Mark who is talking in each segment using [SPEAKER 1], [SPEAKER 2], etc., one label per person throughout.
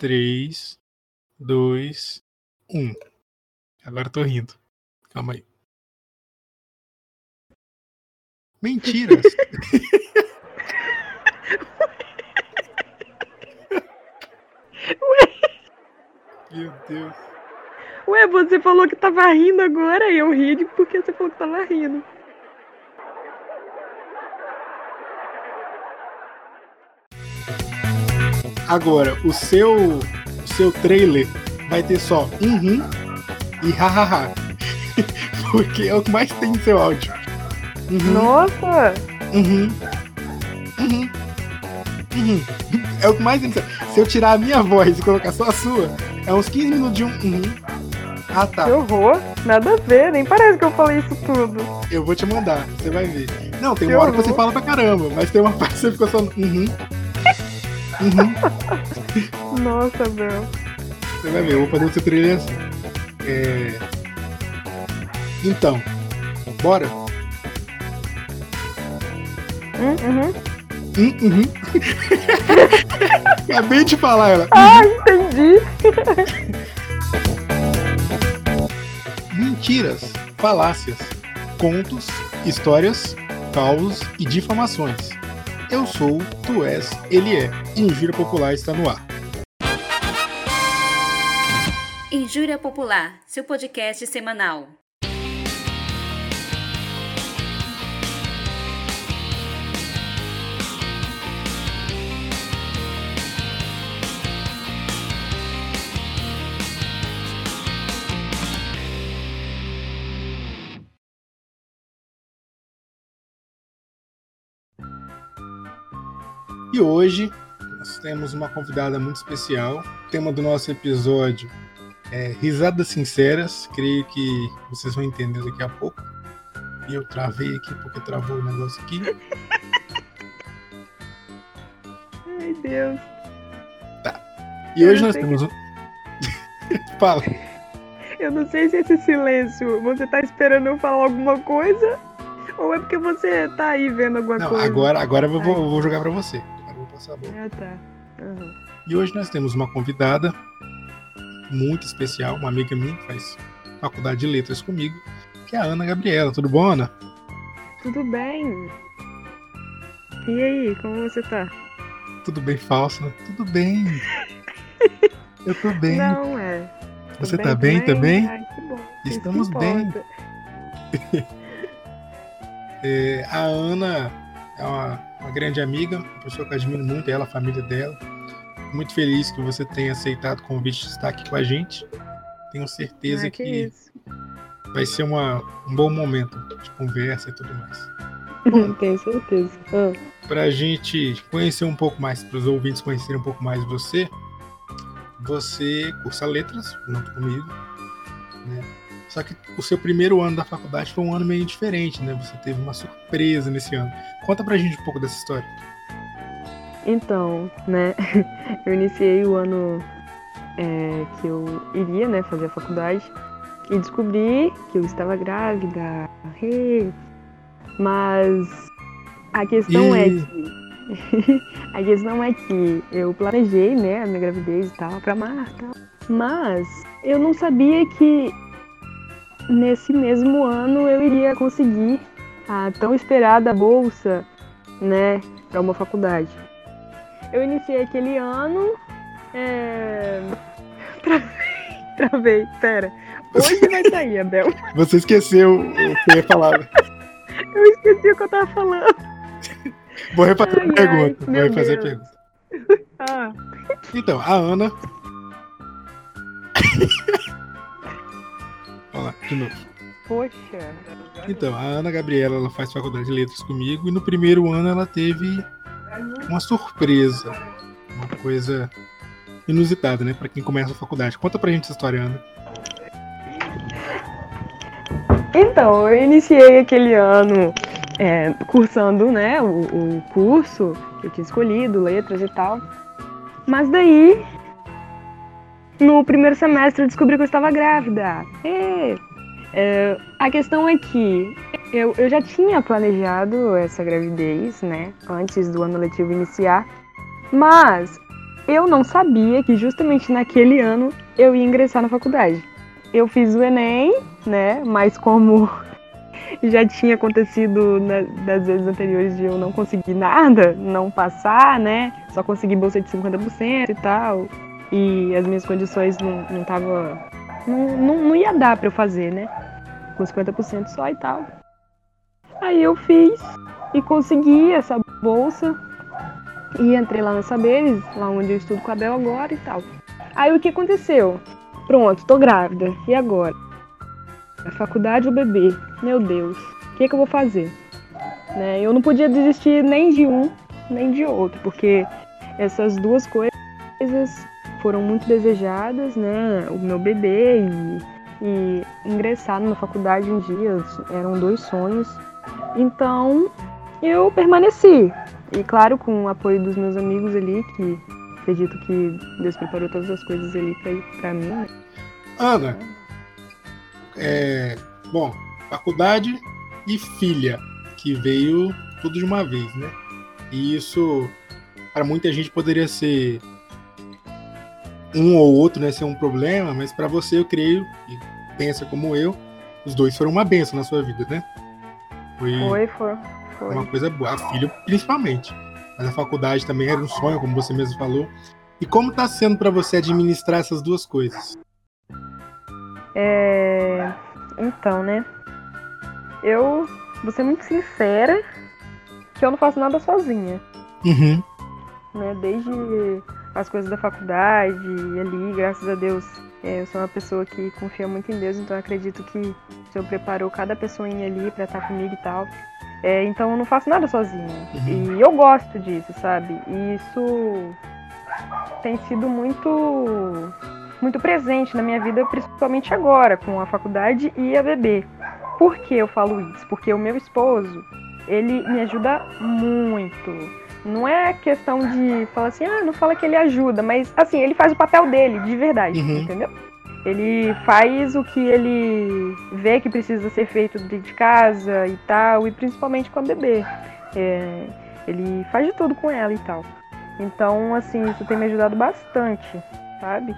[SPEAKER 1] 3, 2, 1. Agora eu tô rindo. Calma aí. Mentiras! Meu Deus.
[SPEAKER 2] Ué, você falou que tava rindo agora e eu ri porque você falou que tava rindo.
[SPEAKER 1] Agora, o seu, o seu trailer vai ter só uhum e hahaha. Porque é o que mais tem no seu áudio.
[SPEAKER 2] Uhum. Nossa!
[SPEAKER 1] Uhum. Uhum. Uhum. É o que mais tem. Se eu tirar a minha voz e colocar só a sua, é uns 15 minutos de um. Uhum. Ah tá.
[SPEAKER 2] Que horror! Nada a ver, nem parece que eu falei isso tudo.
[SPEAKER 1] Eu vou te mandar, você vai ver. Não, tem que uma hora horror. que você fala pra caramba, mas tem uma parte que você ficou só. Uhum.
[SPEAKER 2] Uhum. Nossa, Bel.
[SPEAKER 1] Você vai ver, eu vou fazer seu trilha assim. É... Então, bora?
[SPEAKER 2] Hum, uhum.
[SPEAKER 1] Hum, uhum. Acabei de falar ela.
[SPEAKER 2] Ah, entendi.
[SPEAKER 1] Mentiras, falácias, contos, histórias, caos e difamações. Eu sou, tu és, ele é. Injúria Popular está no ar.
[SPEAKER 3] Injúria Popular, seu podcast semanal.
[SPEAKER 1] E hoje nós temos uma convidada muito especial. O tema do nosso episódio é Risadas Sinceras. Creio que vocês vão entender daqui a pouco. E eu travei aqui porque travou o negócio aqui.
[SPEAKER 2] Ai, Deus.
[SPEAKER 1] Tá. E eu hoje nós temos um. Fala.
[SPEAKER 2] Eu não sei se esse silêncio você tá esperando eu falar alguma coisa ou é porque você tá aí vendo alguma
[SPEAKER 1] não,
[SPEAKER 2] coisa.
[SPEAKER 1] Agora, agora eu vou, eu vou jogar pra você.
[SPEAKER 2] Ah, tá. Uhum.
[SPEAKER 1] E hoje nós temos uma convidada muito especial, uma amiga minha que faz faculdade de letras comigo, que é a Ana Gabriela. Tudo bom, Ana?
[SPEAKER 2] Tudo bem. E aí, como você tá?
[SPEAKER 1] Tudo bem, falso, né? Tudo bem. Eu tô bem.
[SPEAKER 2] Não, é.
[SPEAKER 1] Você bem tá bem também?
[SPEAKER 2] Ai, que bom.
[SPEAKER 1] Estamos bem. é, a Ana é uma uma grande amiga, uma pessoa que eu admiro muito, ela, a família dela. Muito feliz que você tenha aceitado o convite de estar aqui com a gente. Tenho certeza
[SPEAKER 2] ah,
[SPEAKER 1] que,
[SPEAKER 2] que
[SPEAKER 1] vai ser uma, um bom momento de conversa e tudo mais.
[SPEAKER 2] Tenho certeza. Ah.
[SPEAKER 1] Para a gente conhecer um pouco mais, para os ouvintes conhecerem um pouco mais você, você cursa letras junto comigo, né? Só que o seu primeiro ano da faculdade foi um ano meio diferente, né? Você teve uma surpresa nesse ano. Conta pra gente um pouco dessa história.
[SPEAKER 2] Então, né? Eu iniciei o ano é, que eu iria, né, fazer a faculdade e descobri que eu estava grávida. Mas a questão é e... é que a questão é que eu planejei, né, a minha gravidez e tal para março. Mas eu não sabia que nesse mesmo ano eu iria conseguir a tão esperada bolsa, né, para uma faculdade. Eu iniciei aquele ano. É... Travei, travei, pera. Hoje vai sair, Abel.
[SPEAKER 1] Você esqueceu o que eu ia falar.
[SPEAKER 2] Eu esqueci o que eu tava falando.
[SPEAKER 1] Vou refazer ai, a pergunta. Ai, Vou refazer a pergunta.
[SPEAKER 2] Ah.
[SPEAKER 1] Então, a Ana Lá, de novo.
[SPEAKER 2] Poxa.
[SPEAKER 1] Então, a Ana Gabriela ela faz faculdade de letras comigo e no primeiro ano ela teve uma surpresa, uma coisa inusitada, né, para quem começa a faculdade. Conta pra gente essa história, Ana.
[SPEAKER 2] Então, eu iniciei aquele ano é, cursando, né, o, o curso que eu tinha escolhido, letras e tal. Mas daí no primeiro semestre eu descobri que eu estava grávida. E, é, a questão é que eu, eu já tinha planejado essa gravidez, né? Antes do ano letivo iniciar. Mas eu não sabia que justamente naquele ano eu ia ingressar na faculdade. Eu fiz o Enem, né? Mas como já tinha acontecido na, das vezes anteriores de eu não conseguir nada, não passar, né? Só consegui bolsa de 50% e tal. E as minhas condições não, não tava. Não, não, não ia dar para eu fazer, né? Com 50% só e tal. Aí eu fiz e consegui essa bolsa. E entrei lá na Saberes, lá onde eu estudo com a Bel agora e tal. Aí o que aconteceu? Pronto, tô grávida. E agora? A faculdade ou bebê? Meu Deus, o que, que eu vou fazer? Né? Eu não podia desistir nem de um, nem de outro, porque essas duas coisas foram muito desejadas, né? O meu bebê e, e ingressar numa faculdade um dia eram dois sonhos. Então eu permaneci. E claro, com o apoio dos meus amigos ali, que acredito que Deus preparou todas as coisas ali para mim. Né?
[SPEAKER 1] Ana, é, bom, faculdade e filha, que veio tudo de uma vez, né? E isso, para muita gente, poderia ser um ou outro, né, ser um problema, mas para você, eu creio, e pensa como eu, os dois foram uma benção na sua vida, né?
[SPEAKER 2] Foi, foi, foi, foi.
[SPEAKER 1] uma coisa boa. A filha, principalmente. Mas a faculdade também era um sonho, como você mesmo falou. E como está sendo para você administrar essas duas coisas?
[SPEAKER 2] É... Então, né? Eu vou ser muito sincera que eu não faço nada sozinha.
[SPEAKER 1] Uhum.
[SPEAKER 2] Né? Desde as coisas da faculdade e ali, graças a Deus, é, eu sou uma pessoa que confia muito em Deus, então acredito que o Senhor preparou cada pessoinha ali para estar comigo e tal. É, então eu não faço nada sozinha. Uhum. E eu gosto disso, sabe? E isso tem sido muito muito presente na minha vida, principalmente agora, com a faculdade e a bebê. Por que eu falo isso? Porque o meu esposo, ele me ajuda muito não é questão de falar assim, ah, não fala que ele ajuda, mas assim, ele faz o papel dele, de verdade, uhum. entendeu? Ele faz o que ele vê que precisa ser feito dentro de casa e tal, e principalmente com a bebê. É, ele faz de tudo com ela e tal. Então, assim, isso tem me ajudado bastante, sabe?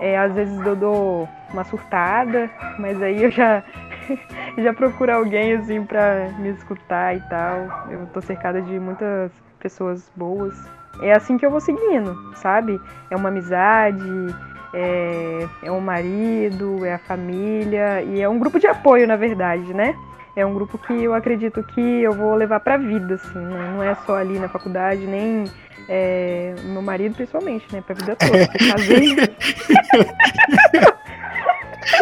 [SPEAKER 2] É, às vezes eu dou uma surtada, mas aí eu já já procuro alguém assim pra me escutar e tal. Eu tô cercada de muitas pessoas boas. É assim que eu vou seguindo, sabe? É uma amizade, é, é um marido, é a família e é um grupo de apoio, na verdade, né? É um grupo que eu acredito que eu vou levar pra vida, assim, né? Não é só ali na faculdade, nem é, meu marido, pessoalmente, né? Pra vida toda. Casei.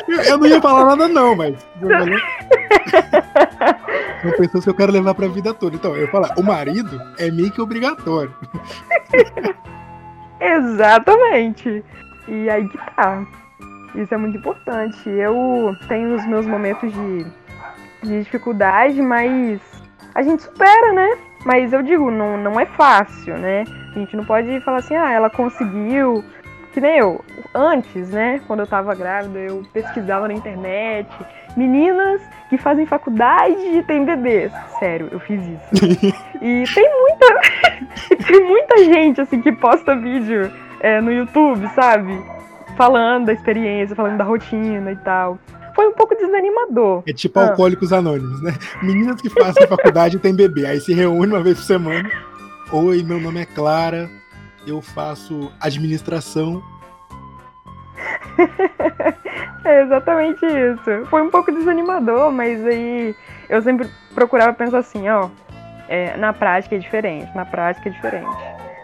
[SPEAKER 1] eu não ia falar nada, não, mas. São pessoas que eu quero levar pra vida toda. Então, eu falar, o marido é meio que obrigatório.
[SPEAKER 2] Exatamente. E aí que tá. Isso é muito importante. Eu tenho os meus momentos de, de dificuldade, mas a gente supera, né? Mas eu digo, não, não é fácil, né? A gente não pode falar assim, ah, ela conseguiu. Que nem eu. Antes, né? Quando eu tava grávida, eu pesquisava na internet. Meninas que fazem faculdade e têm bebês. Sério, eu fiz isso. e tem muita. tem muita gente, assim, que posta vídeo é, no YouTube, sabe? Falando da experiência, falando da rotina e tal. Foi um pouco desanimador.
[SPEAKER 1] É tipo ah. alcoólicos anônimos, né? Meninas que fazem faculdade e têm bebê. Aí se reúne uma vez por semana. Oi, meu nome é Clara eu faço administração.
[SPEAKER 2] é exatamente isso. Foi um pouco desanimador, mas aí eu sempre procurava pensar assim, ó, é, na prática é diferente, na prática é diferente.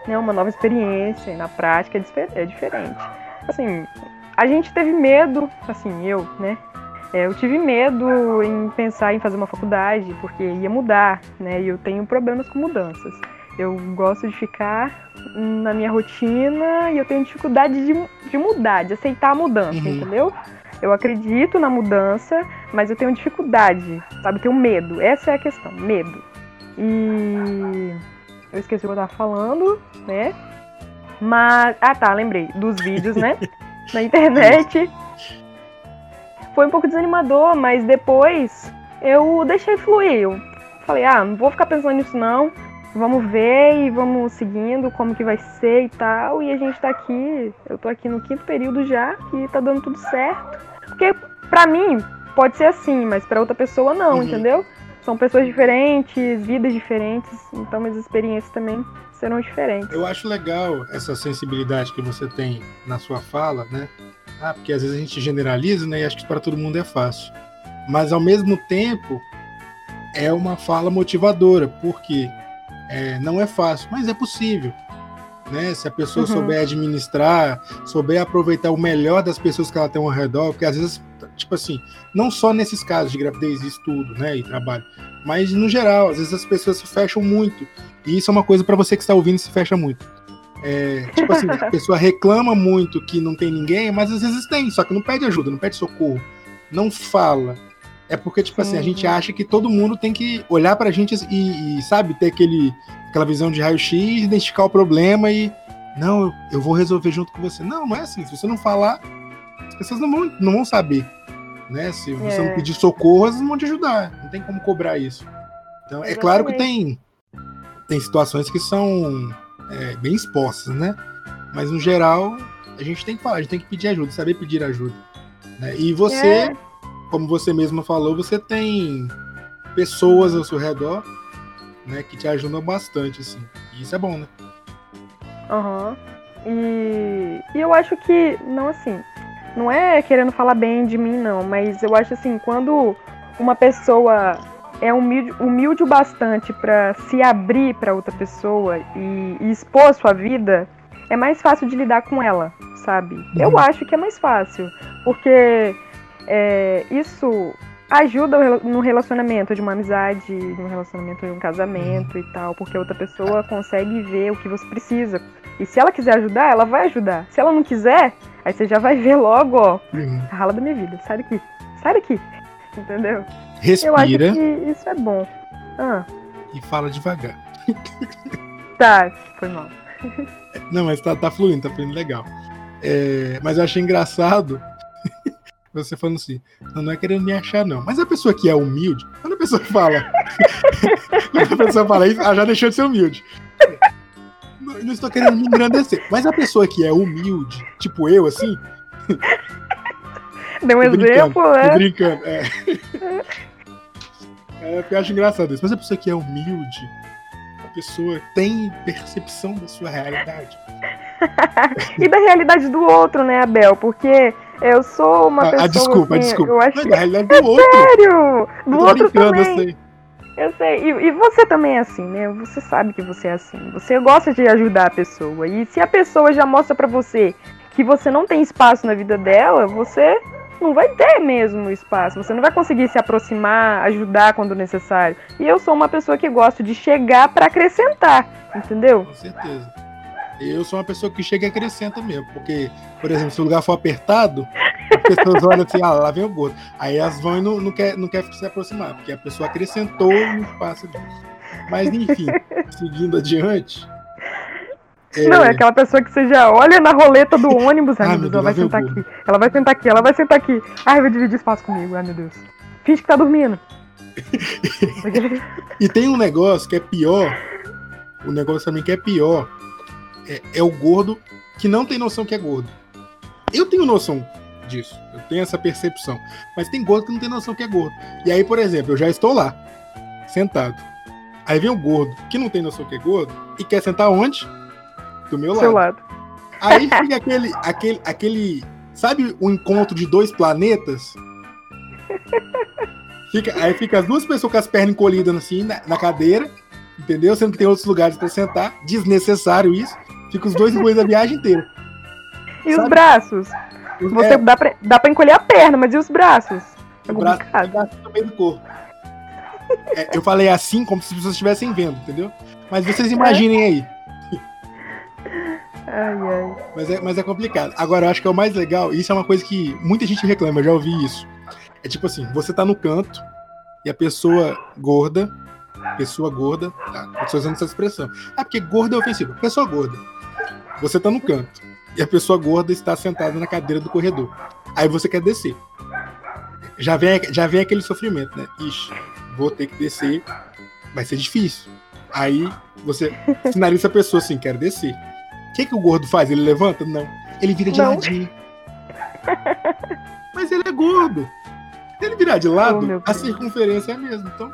[SPEAKER 2] É uma nova experiência, na prática é, é diferente. Assim, a gente teve medo, assim, eu, né? É, eu tive medo em pensar em fazer uma faculdade, porque ia mudar, né? E eu tenho problemas com mudanças. Eu gosto de ficar na minha rotina e eu tenho dificuldade de, de mudar, de aceitar a mudança, uhum. entendeu? Eu acredito na mudança, mas eu tenho dificuldade, sabe? Eu tenho medo. Essa é a questão, medo. E eu esqueci o que eu tava falando, né? Mas. Ah tá, lembrei. Dos vídeos, né? Na internet. Foi um pouco desanimador, mas depois eu deixei fluir. Eu falei, ah, não vou ficar pensando nisso não vamos ver e vamos seguindo como que vai ser e tal. E a gente tá aqui, eu tô aqui no quinto período já e tá dando tudo certo. Porque pra mim pode ser assim, mas pra outra pessoa não, uhum. entendeu? São pessoas diferentes, vidas diferentes, então as experiências também serão diferentes.
[SPEAKER 1] Eu acho legal essa sensibilidade que você tem na sua fala, né? Ah, porque às vezes a gente generaliza, né? E acho que para todo mundo é fácil. Mas ao mesmo tempo é uma fala motivadora, porque é, não é fácil, mas é possível. Né? Se a pessoa uhum. souber administrar, souber aproveitar o melhor das pessoas que ela tem ao redor, porque às vezes, tipo assim, não só nesses casos de gravidez e estudo, né, e trabalho, mas no geral, às vezes as pessoas se fecham muito. E isso é uma coisa para você que está ouvindo se fecha muito. É, tipo assim, a pessoa reclama muito que não tem ninguém, mas às vezes tem, só que não pede ajuda, não pede socorro, não fala, é porque, tipo assim, a gente acha que todo mundo tem que olhar pra gente e, e sabe, ter aquele, aquela visão de raio-x, identificar o problema e. Não, eu vou resolver junto com você. Não, não é assim. Se você não falar, as pessoas não vão, não vão saber. Né? Se você é. não pedir socorro, elas não vão te ajudar. Não tem como cobrar isso. Então, Exatamente. é claro que tem, tem situações que são é, bem expostas, né? Mas no geral, a gente tem que falar, a gente tem que pedir ajuda, saber pedir ajuda. Né? E você. É como você mesma falou, você tem pessoas ao seu redor, né, que te ajudam bastante, assim. E isso é bom, né?
[SPEAKER 2] Aham. Uhum. E, e eu acho que, não assim, não é querendo falar bem de mim, não, mas eu acho assim, quando uma pessoa é humilde, humilde o bastante para se abrir para outra pessoa e, e, expor sua vida, é mais fácil de lidar com ela, sabe? Uhum. Eu acho que é mais fácil, porque é, isso ajuda no relacionamento de uma amizade, no relacionamento de um casamento e tal, porque outra pessoa consegue ver o que você precisa. E se ela quiser ajudar, ela vai ajudar. Se ela não quiser, aí você já vai ver logo, ó, uhum. a rala da minha vida, sai daqui, sai daqui, entendeu?
[SPEAKER 1] Respira.
[SPEAKER 2] Eu acho que isso é bom. Ah.
[SPEAKER 1] E fala devagar.
[SPEAKER 2] Tá, foi mal.
[SPEAKER 1] Não, mas tá, tá fluindo, tá fluindo legal. É, mas eu achei engraçado você falando assim, não, não é querendo me achar, não. Mas a pessoa que é humilde, quando a pessoa fala. quando a pessoa fala isso, ela já deixou de ser humilde. Não, não estou querendo me engrandecer. Mas a pessoa que é humilde, tipo eu, assim.
[SPEAKER 2] Deu um exemplo, né?
[SPEAKER 1] Tô brincando, é. é. Eu acho engraçado isso. Mas a pessoa que é humilde, a pessoa tem percepção da sua realidade.
[SPEAKER 2] e da realidade do outro, né, Abel? Porque eu sou uma ah, pessoa. Ah,
[SPEAKER 1] desculpa,
[SPEAKER 2] assim,
[SPEAKER 1] desculpa.
[SPEAKER 2] Eu acho que...
[SPEAKER 1] realidade do é outro.
[SPEAKER 2] Sério! Do outro também.
[SPEAKER 1] Eu sei.
[SPEAKER 2] Eu sei. E, e, você também é assim, né? Você sabe que você é assim. Você gosta de ajudar a pessoa. E se a pessoa já mostra para você que você não tem espaço na vida dela, você não vai ter mesmo espaço. Você não vai conseguir se aproximar, ajudar quando necessário. E eu sou uma pessoa que gosto de chegar para acrescentar, entendeu?
[SPEAKER 1] Com certeza. Eu sou uma pessoa que chega e acrescenta mesmo, porque, por exemplo, se o lugar for apertado, as pessoas olham assim, ah, lá vem o gordo. Aí elas vão e não, não, quer, não quer se aproximar, porque a pessoa acrescentou no espaço Mas, enfim, seguindo adiante.
[SPEAKER 2] É... Não, é aquela pessoa que você já olha na roleta do ônibus, ai, meu Deus, ela vai sentar aqui. Ela vai sentar aqui, ela vai sentar aqui. Ai, vai dividir espaço comigo, ai meu Deus. Finge que tá dormindo.
[SPEAKER 1] e tem um negócio que é pior. O um negócio também que é pior, é, é o gordo que não tem noção que é gordo. Eu tenho noção disso, eu tenho essa percepção. Mas tem gordo que não tem noção que é gordo. E aí, por exemplo, eu já estou lá, sentado. Aí vem o gordo que não tem noção que é gordo e quer sentar onde? Do meu
[SPEAKER 2] Seu lado. lado.
[SPEAKER 1] Aí fica aquele, aquele, aquele. Sabe o encontro de dois planetas? Fica, aí fica as duas pessoas com as pernas encolhidas assim na, na cadeira, entendeu? Sendo que tem outros lugares para sentar. Desnecessário isso. Fica os dois ruins a viagem inteira.
[SPEAKER 2] E Sabe? os braços? Você é. dá, pra, dá pra encolher a perna, mas e os braços?
[SPEAKER 1] É o braço, o braço no meio do corpo. É, eu falei assim como se as pessoas estivessem vendo, entendeu? Mas vocês imaginem aí.
[SPEAKER 2] Ai, ai.
[SPEAKER 1] Mas é, mas é complicado. Agora, eu acho que é o mais legal, e isso é uma coisa que muita gente reclama, eu já ouvi isso. É tipo assim, você tá no canto e a pessoa gorda, pessoa gorda, tá? Eu tô usando essa expressão. É porque gorda é ofensivo. Pessoa gorda você tá no canto e a pessoa gorda está sentada na cadeira do corredor. Aí você quer descer. Já vem, já vem aquele sofrimento, né? Ixi, vou ter que descer. Vai ser difícil. Aí você finaliza a pessoa assim, quero descer. O que, que o gordo faz? Ele levanta? Não. Ele vira de
[SPEAKER 2] Não.
[SPEAKER 1] ladinho. Mas ele é gordo. Se ele virar de
[SPEAKER 2] Oh,
[SPEAKER 1] lado,
[SPEAKER 2] meu
[SPEAKER 1] a circunferência é a mesma. Então.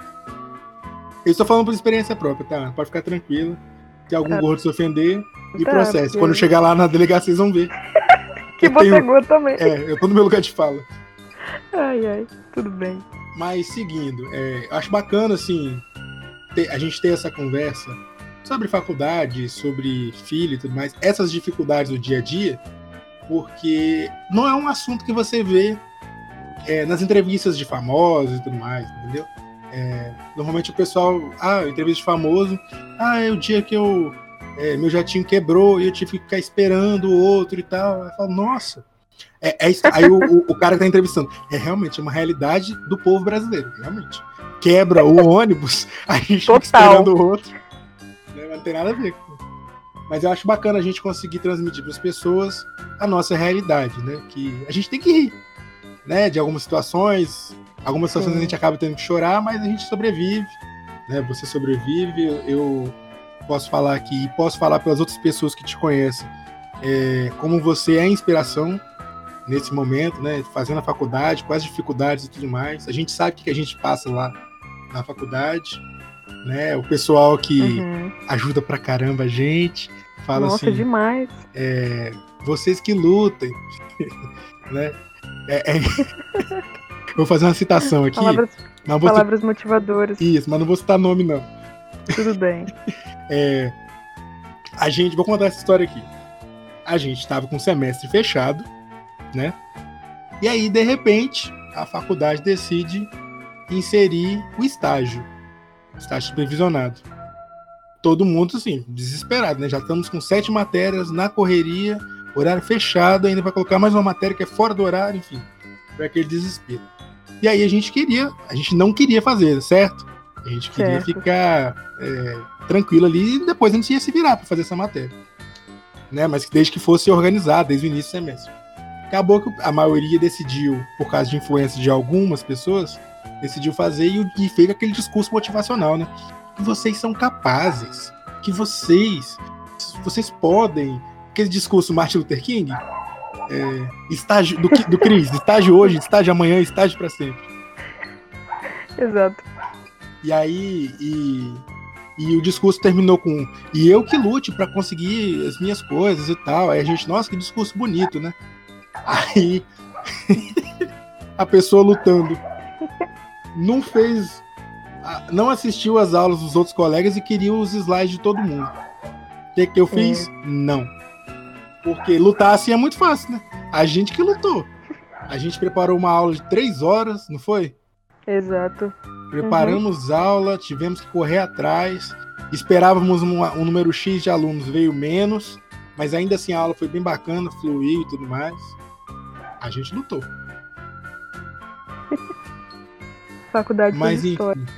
[SPEAKER 1] Eu estou falando por experiência própria, tá? Pode ficar tranquilo. Se algum
[SPEAKER 2] Tá.
[SPEAKER 1] gordo se ofender, e
[SPEAKER 2] Tá,
[SPEAKER 1] processo.
[SPEAKER 2] porque-
[SPEAKER 1] Quando chegar lá na delegacia, vocês vão ver.
[SPEAKER 2] Que
[SPEAKER 1] eu
[SPEAKER 2] você é
[SPEAKER 1] tenho-
[SPEAKER 2] gordo também.
[SPEAKER 1] É, eu tô no meu lugar de fala.
[SPEAKER 2] Ai, ai, tudo bem.
[SPEAKER 1] Mas seguindo, é, acho bacana assim ter- a gente ter essa conversa sobre faculdade, sobre filho e tudo mais, essas dificuldades do dia a dia, porque não é um assunto que você vê é, nas entrevistas de famosos e tudo mais, entendeu? É, normalmente o pessoal, ah, entrevista de famoso, ah, é o dia que eu é, meu jatinho quebrou e eu tive que ficar esperando o outro e tal. Eu falo, nossa. É, é isso. Aí o, o- o cara que tá entrevistando. É realmente uma realidade do povo brasileiro, realmente. Quebra o ônibus, a gente fica
[SPEAKER 2] Total.
[SPEAKER 1] esperando o outro. Né, Não tem nada a ver. Mas eu acho bacana a gente conseguir transmitir para as pessoas a nossa realidade, né? Que a gente tem que rir, né? De algumas situações. Algumas situações
[SPEAKER 2] Sim.
[SPEAKER 1] a gente acaba tendo que chorar, mas a gente sobrevive, né? Você sobrevive. eu- posso falar aqui e posso falar pelas outras pessoas que te conhecem, é, como você é inspiração nesse momento, né? Fazendo a faculdade, as dificuldades e tudo mais. A gente sabe o que que a gente passa lá na faculdade, né? O pessoal que
[SPEAKER 2] Uhum.
[SPEAKER 1] ajuda pra caramba a gente, fala
[SPEAKER 2] Nossa,
[SPEAKER 1] assim,
[SPEAKER 2] demais.
[SPEAKER 1] é, vocês que lutem, né? É- é- Vou fazer uma citação aqui,
[SPEAKER 2] Palavras,
[SPEAKER 1] vou
[SPEAKER 2] palavras motivadoras.
[SPEAKER 1] Isso, mas não vou citar nome não.
[SPEAKER 2] Tudo bem.
[SPEAKER 1] É, a gente, vou contar essa história aqui. A gente estava com o semestre fechado, né? E aí, de repente, a faculdade decide inserir o estágio, estágio supervisionado. Todo mundo, assim, desesperado, né? Já estamos com sete matérias na correria, horário fechado, ainda vai colocar mais uma matéria que é fora do horário, enfim. Foi aquele desespero. E aí a gente queria, a gente não queria fazer, certo? A gente queria
[SPEAKER 2] Certo.
[SPEAKER 1] ficar é, tranquilo ali e depois a gente ia se virar para fazer essa matéria. Né? Mas desde que fosse organizado, desde o início do semestre. Acabou que a maioria decidiu, por causa de influência de algumas pessoas, decidiu fazer e, e fez aquele discurso motivacional, né? Que vocês são capazes, que vocês, vocês podem. Aquele discurso Martin Luther King, é, estágio do, do Cris, estágio hoje, estágio amanhã, estágio para sempre.
[SPEAKER 2] Exato.
[SPEAKER 1] E aí, e, e o discurso terminou com e eu que lute para conseguir as minhas coisas e tal. Aí a gente, nossa, que discurso bonito, né? Aí a pessoa lutando não fez, não assistiu às aulas dos outros colegas e queria os slides de todo mundo. O que, que eu fiz? Não. Porque lutar assim é muito fácil, né? A gente que lutou. A gente preparou uma aula de três horas, não foi?
[SPEAKER 2] Exato.
[SPEAKER 1] Preparamos aula, tivemos que correr atrás, esperávamos um, um número X de alunos, veio menos, mas ainda assim a aula foi bem bacana, fluiu e tudo mais. A gente lutou.
[SPEAKER 2] Faculdade
[SPEAKER 1] Mas
[SPEAKER 2] de história.
[SPEAKER 1] enfim.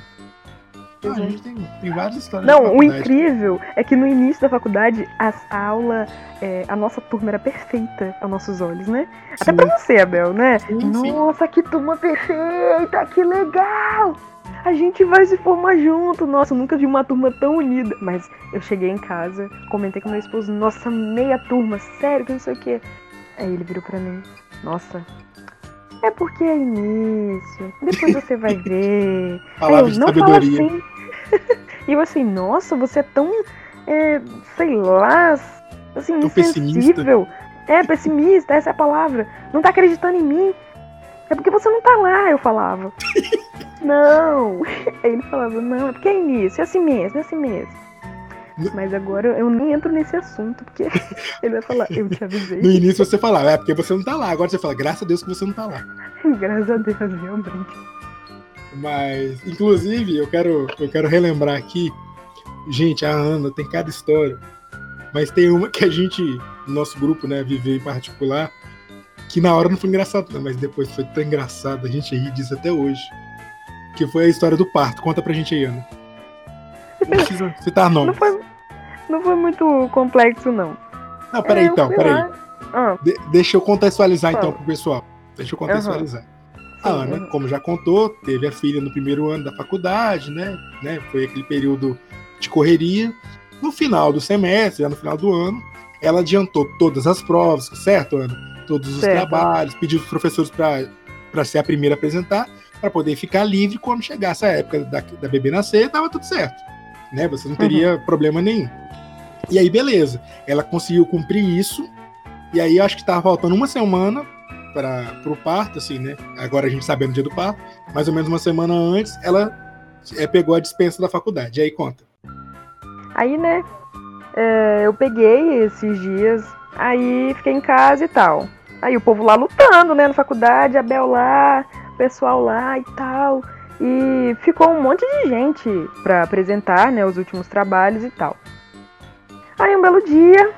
[SPEAKER 1] Ah, a gente tem, tem várias histórias.
[SPEAKER 2] Não, o incrível é que no início da faculdade a, a aula, é, a nossa turma era perfeita aos nossos olhos, né? Até
[SPEAKER 1] Sim.
[SPEAKER 2] pra você, Abel, né?
[SPEAKER 1] Sim, sim.
[SPEAKER 2] Nossa, que turma perfeita, que legal! A gente vai se formar junto. Nossa, eu nunca vi uma turma tão unida. Mas eu cheguei em casa, comentei com meu esposo, nossa, meia turma, sério, que não sei o quê. Aí ele virou pra mim, nossa, é porque é início, depois você vai ver.
[SPEAKER 1] Palavra
[SPEAKER 2] Aí
[SPEAKER 1] de
[SPEAKER 2] eu, não
[SPEAKER 1] sabedoria.
[SPEAKER 2] Fala assim. e eu assim, nossa, você é tão, é, sei lá, assim,
[SPEAKER 1] Tão
[SPEAKER 2] insensível. É, pessimista, essa é a palavra. Não tá acreditando em mim. É porque você não tá lá, eu falava. não. Aí ele falava, não, é porque é início, é assim mesmo, é assim mesmo. Mas agora eu nem entro nesse assunto, porque ele vai falar, eu te
[SPEAKER 1] No
[SPEAKER 2] avisei.
[SPEAKER 1] início você falava, é porque você não tá lá. Agora você fala, graças a Deus que você não tá lá.
[SPEAKER 2] Graças a Deus, realmente.
[SPEAKER 1] Mas, inclusive, eu quero, eu quero relembrar aqui. Gente, a Ana tem cada história. Mas tem uma que a gente, no nosso grupo, né, viveu em particular, que na hora não foi engraçado, não, mas depois foi tão engraçado, a gente ri disso até hoje. Que foi a história do parto. Conta pra gente aí, Ana. Não precisa citar
[SPEAKER 2] Não foi, não foi muito complexo, não.
[SPEAKER 1] Não, peraí
[SPEAKER 2] É,
[SPEAKER 1] então, peraí.
[SPEAKER 2] Ah,
[SPEAKER 1] De- deixa eu contextualizar
[SPEAKER 2] Fala.
[SPEAKER 1] então pro pessoal. Deixa eu contextualizar. A
[SPEAKER 2] sim,
[SPEAKER 1] Ana,
[SPEAKER 2] uhum.
[SPEAKER 1] como já contou, teve a filha no primeiro ano da faculdade, né? né? Foi aquele período de correria. No final do semestre, no final do ano, ela adiantou todas as provas, certo, Ana? Todos os
[SPEAKER 2] Certo.
[SPEAKER 1] trabalhos, pediu os professores para ser a primeira a apresentar, para poder ficar livre quando chegasse a época da, da bebê nascer, tava tudo certo. Né? Você não teria problema nenhum. E aí, beleza. Ela conseguiu cumprir isso. E aí, acho que tava faltando uma semana para o parto, assim, né? Agora a gente sabendo o dia do parto, mais ou menos uma semana antes, ela é, pegou a dispensa da faculdade. Aí, conta.
[SPEAKER 2] Aí, né, é, eu peguei esses dias, aí fiquei em casa e tal. Aí o povo lá lutando, né, na faculdade, a Bel lá, o pessoal lá e tal. E ficou um monte de gente pra apresentar, né, os últimos trabalhos e tal. Aí um belo dia,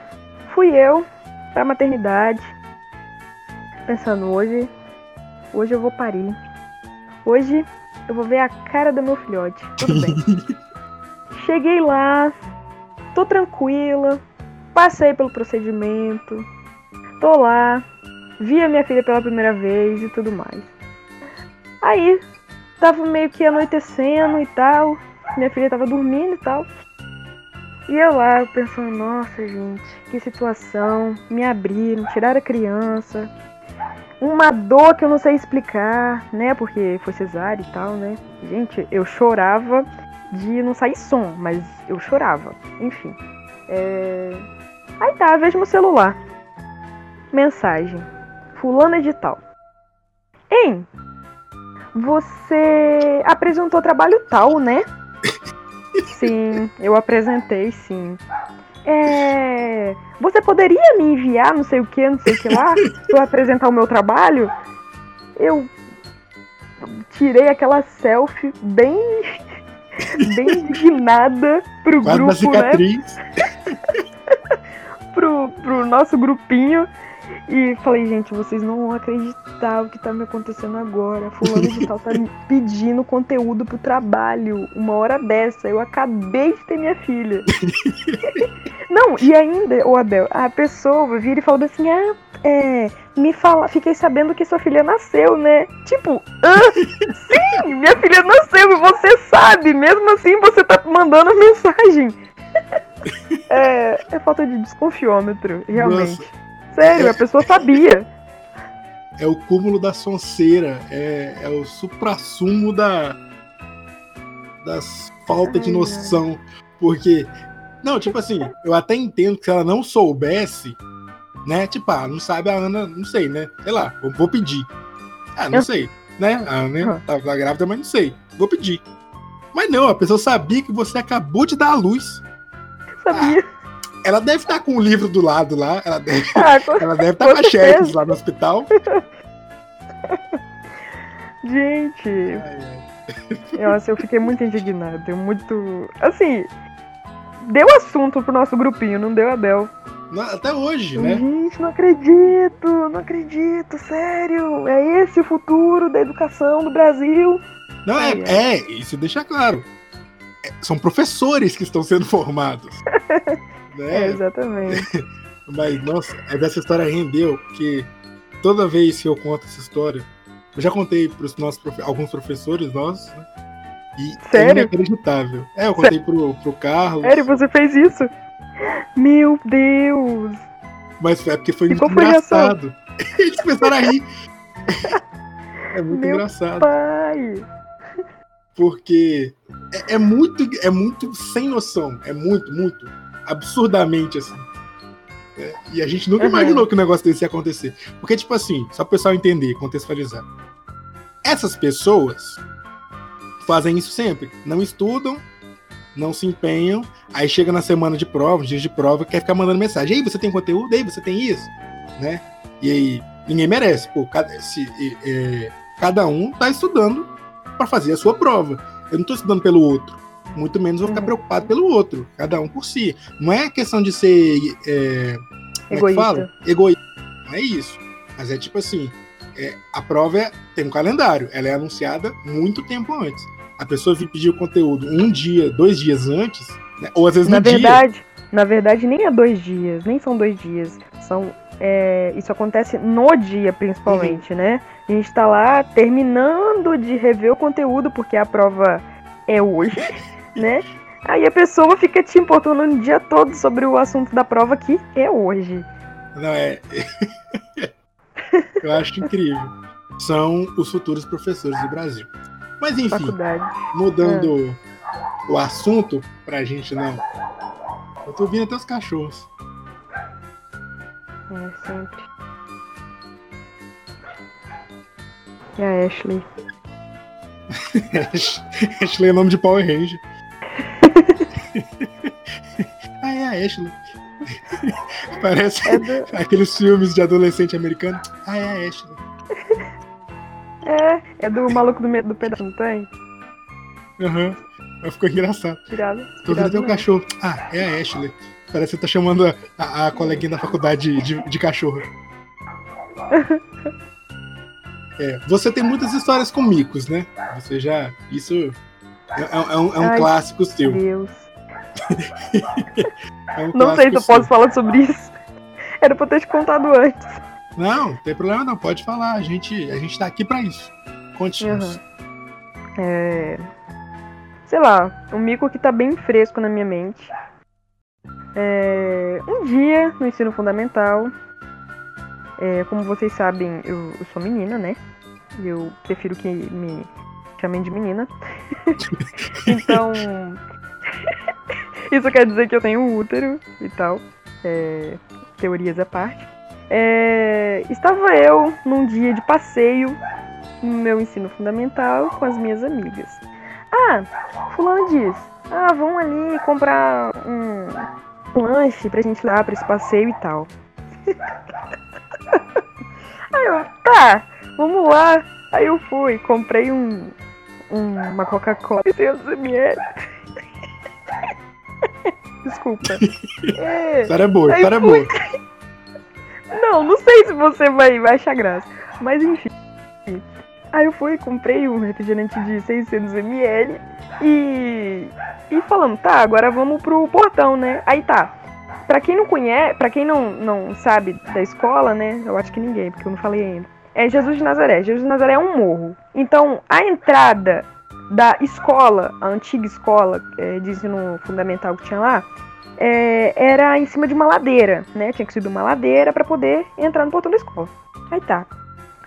[SPEAKER 2] fui eu pra maternidade, pensando, hoje, hoje eu vou parir. Hoje eu vou ver a cara do meu filhote. Tudo bem. Cheguei lá, tô tranquila, passei pelo procedimento, tô lá, vi a minha filha pela primeira vez e tudo mais. Aí, tava meio que anoitecendo e tal, minha filha tava dormindo e tal. E eu lá pensando, nossa gente, que situação, me abriram, tiraram a criança. Uma dor que eu não sei explicar, né? Porque foi cesárea e tal, né? Gente, eu chorava de não sair som, mas eu chorava. Enfim. É... Aí tá, vejo meu celular. Mensagem. Fulana de tal. Hein? Você apresentou trabalho tal, né? Sim, eu apresentei, sim. É... Você poderia me enviar não sei o que, não sei o que lá, pra eu apresentar o meu trabalho? Eu tirei aquela selfie bem bem indignada pro
[SPEAKER 1] Quase uma
[SPEAKER 2] grupo, né? Pro, pro nosso grupinho. E falei, gente, vocês não vão acreditar o que tá me acontecendo agora. Fulano de tal tá me pedindo conteúdo pro trabalho. Uma hora dessa. Eu acabei de ter minha filha. não, e ainda, o Abel, a pessoa vira e fala assim, ah, é. Me fala, fiquei sabendo que sua filha nasceu, né? Tipo, hã? Sim, minha filha nasceu e você sabe. Mesmo assim, você tá mandando mensagem. É, é falta de desconfiômetro, realmente.
[SPEAKER 1] Nossa,
[SPEAKER 2] Sério, a pessoa sabia.
[SPEAKER 1] é o cúmulo da sonceira, é, é o suprassumo da das falta de
[SPEAKER 2] Ai,
[SPEAKER 1] noção, porque não, tipo assim, eu até entendo que se ela não soubesse, né, tipo, ah, não sabe a Ana, não sei, né, sei lá, vou pedir. Ah, não
[SPEAKER 2] Eu-
[SPEAKER 1] sei, né, a Ana
[SPEAKER 2] Uhum.
[SPEAKER 1] tava grávida, mas não sei, vou pedir. Mas não, a pessoa sabia que você acabou de dar a luz.
[SPEAKER 2] Sabia.
[SPEAKER 1] Ela deve estar com o livro do lado lá, ela deve,
[SPEAKER 2] Ah, com-
[SPEAKER 1] ela deve estar
[SPEAKER 2] Com
[SPEAKER 1] com a xerox lá no hospital.
[SPEAKER 2] Gente, nossa, eu fiquei muito indignada. Eu muito. Assim, deu assunto pro nosso grupinho, não deu Abel.
[SPEAKER 1] Não, Até hoje, né?
[SPEAKER 2] Gente, não acredito, não acredito, sério. É esse o futuro da educação do Brasil.
[SPEAKER 1] Não, é,
[SPEAKER 2] Ai,
[SPEAKER 1] é, isso deixa claro. É, são professores que estão sendo formados.
[SPEAKER 2] É,
[SPEAKER 1] né?
[SPEAKER 2] exatamente.
[SPEAKER 1] Mas, nossa, é dessa história rendeu, porque toda vez que eu conto essa história, eu já contei para os nossos alguns professores nossos, né? E é
[SPEAKER 2] Sério?
[SPEAKER 1] inacreditável. É, eu contei pro, pro Carlos,
[SPEAKER 2] Sério, você fez isso? Meu Deus!
[SPEAKER 1] mas é porque foi
[SPEAKER 2] E
[SPEAKER 1] muito
[SPEAKER 2] foi
[SPEAKER 1] engraçado. Eles começaram a rir. É muito
[SPEAKER 2] Meu
[SPEAKER 1] engraçado.
[SPEAKER 2] Pai!
[SPEAKER 1] Porque é, é muito é muito sem noção, é muito, muito absurdamente assim. É, e a gente nunca
[SPEAKER 2] Uhum.
[SPEAKER 1] imaginou que um negócio desse ia acontecer. Porque, tipo assim, só pro pessoal entender, contextualizar. Essas pessoas fazem isso sempre. Não estudam, não se empenham, aí chega na semana de prova, dias de prova, quer ficar mandando mensagem. Ei, você tem conteúdo? Ei, você tem isso? Né? E aí, ninguém merece. Pô, cada, se, é, cada um tá estudando para fazer a sua prova. Eu não tô estudando pelo outro. Muito menos vou ficar
[SPEAKER 2] Uhum.
[SPEAKER 1] preocupado pelo outro. Cada um por si. Não é questão de ser. É, é
[SPEAKER 2] Egoísta.
[SPEAKER 1] fala? Egoísta. Não é isso. Mas é tipo assim: é, a prova é- tem um calendário. Ela é anunciada muito tempo antes. A pessoa vir pedir o conteúdo um dia, dois dias antes, né? ou às vezes
[SPEAKER 2] Na
[SPEAKER 1] dia.
[SPEAKER 2] verdade, na verdade, nem é dois dias, nem são dois dias. São, é, isso acontece no dia, principalmente,
[SPEAKER 1] Uhum.
[SPEAKER 2] né? A gente tá lá terminando de rever o conteúdo, porque a prova é hoje, né? Aí a pessoa fica te importunando o dia todo sobre o assunto da prova que é hoje.
[SPEAKER 1] Não, é. Eu acho incrível. São os futuros professores do Brasil. Mas enfim,
[SPEAKER 2] Faculdade.
[SPEAKER 1] mudando o assunto pra gente não. Eu tô ouvindo até os cachorros.
[SPEAKER 2] É, sempre. E a Ashley?
[SPEAKER 1] Ashley é nome de Power Ranger. ah, é a Ashley. Parece
[SPEAKER 2] É do...
[SPEAKER 1] aqueles filmes de adolescente americano. Ah, é a Ashley.
[SPEAKER 2] É, é do maluco do medo do pedaço, não tem?
[SPEAKER 1] Aham. Uhum. Ficou engraçado.
[SPEAKER 2] Tirado.
[SPEAKER 1] Tô ouvindo até o cachorro. Ah, é a Ashley. Parece que você tá chamando a, a, a coleguinha da faculdade de, de cachorro. É, você tem muitas histórias com micos, né? Você já. Isso é, é um, é um
[SPEAKER 2] Ai,
[SPEAKER 1] clássico seu.
[SPEAKER 2] Deus.
[SPEAKER 1] É um
[SPEAKER 2] Não sei se eu
[SPEAKER 1] seu.
[SPEAKER 2] posso falar sobre isso. Era pra eu ter te contado antes.
[SPEAKER 1] Não, não tem problema não, pode falar. A gente, a gente tá aqui pra isso. Conte
[SPEAKER 2] Uhum. É. Sei lá, um mico que tá bem fresco na minha mente. É, um dia, no ensino fundamental, é, como vocês sabem, eu, eu sou menina, né? E eu prefiro que me chamem de menina. então. Isso quer dizer que eu tenho um útero e tal. É, teorias à parte. É, estava eu num dia de passeio no meu ensino fundamental com as minhas amigas. Ah, fulano diz, ah, vamos ali comprar um lanche pra gente levar pra esse passeio e tal. Aí eu, tá, vamos lá. Aí eu fui, comprei um, um- uma Coca-Cola 600ml. Desculpa. É,
[SPEAKER 1] História boa, história
[SPEAKER 2] fui.
[SPEAKER 1] boa.
[SPEAKER 2] não, não sei se você vai, vai achar graça. Mas enfim. Aí eu fui, comprei um refrigerante de 600ml e. E falando, tá, agora vamos pro portão, né? Aí tá. Pra quem não conhece, pra quem não, não sabe da escola, né? Eu acho que ninguém, porque eu não falei ainda. É Jesus de Nazaré. Jesus de Nazaré é um morro. Então, a entrada da escola, a antiga escola é, de ensino fundamental que tinha lá, é, era em cima de uma ladeira, né? Tinha que subir uma ladeira pra poder entrar no portão da escola. Aí tá.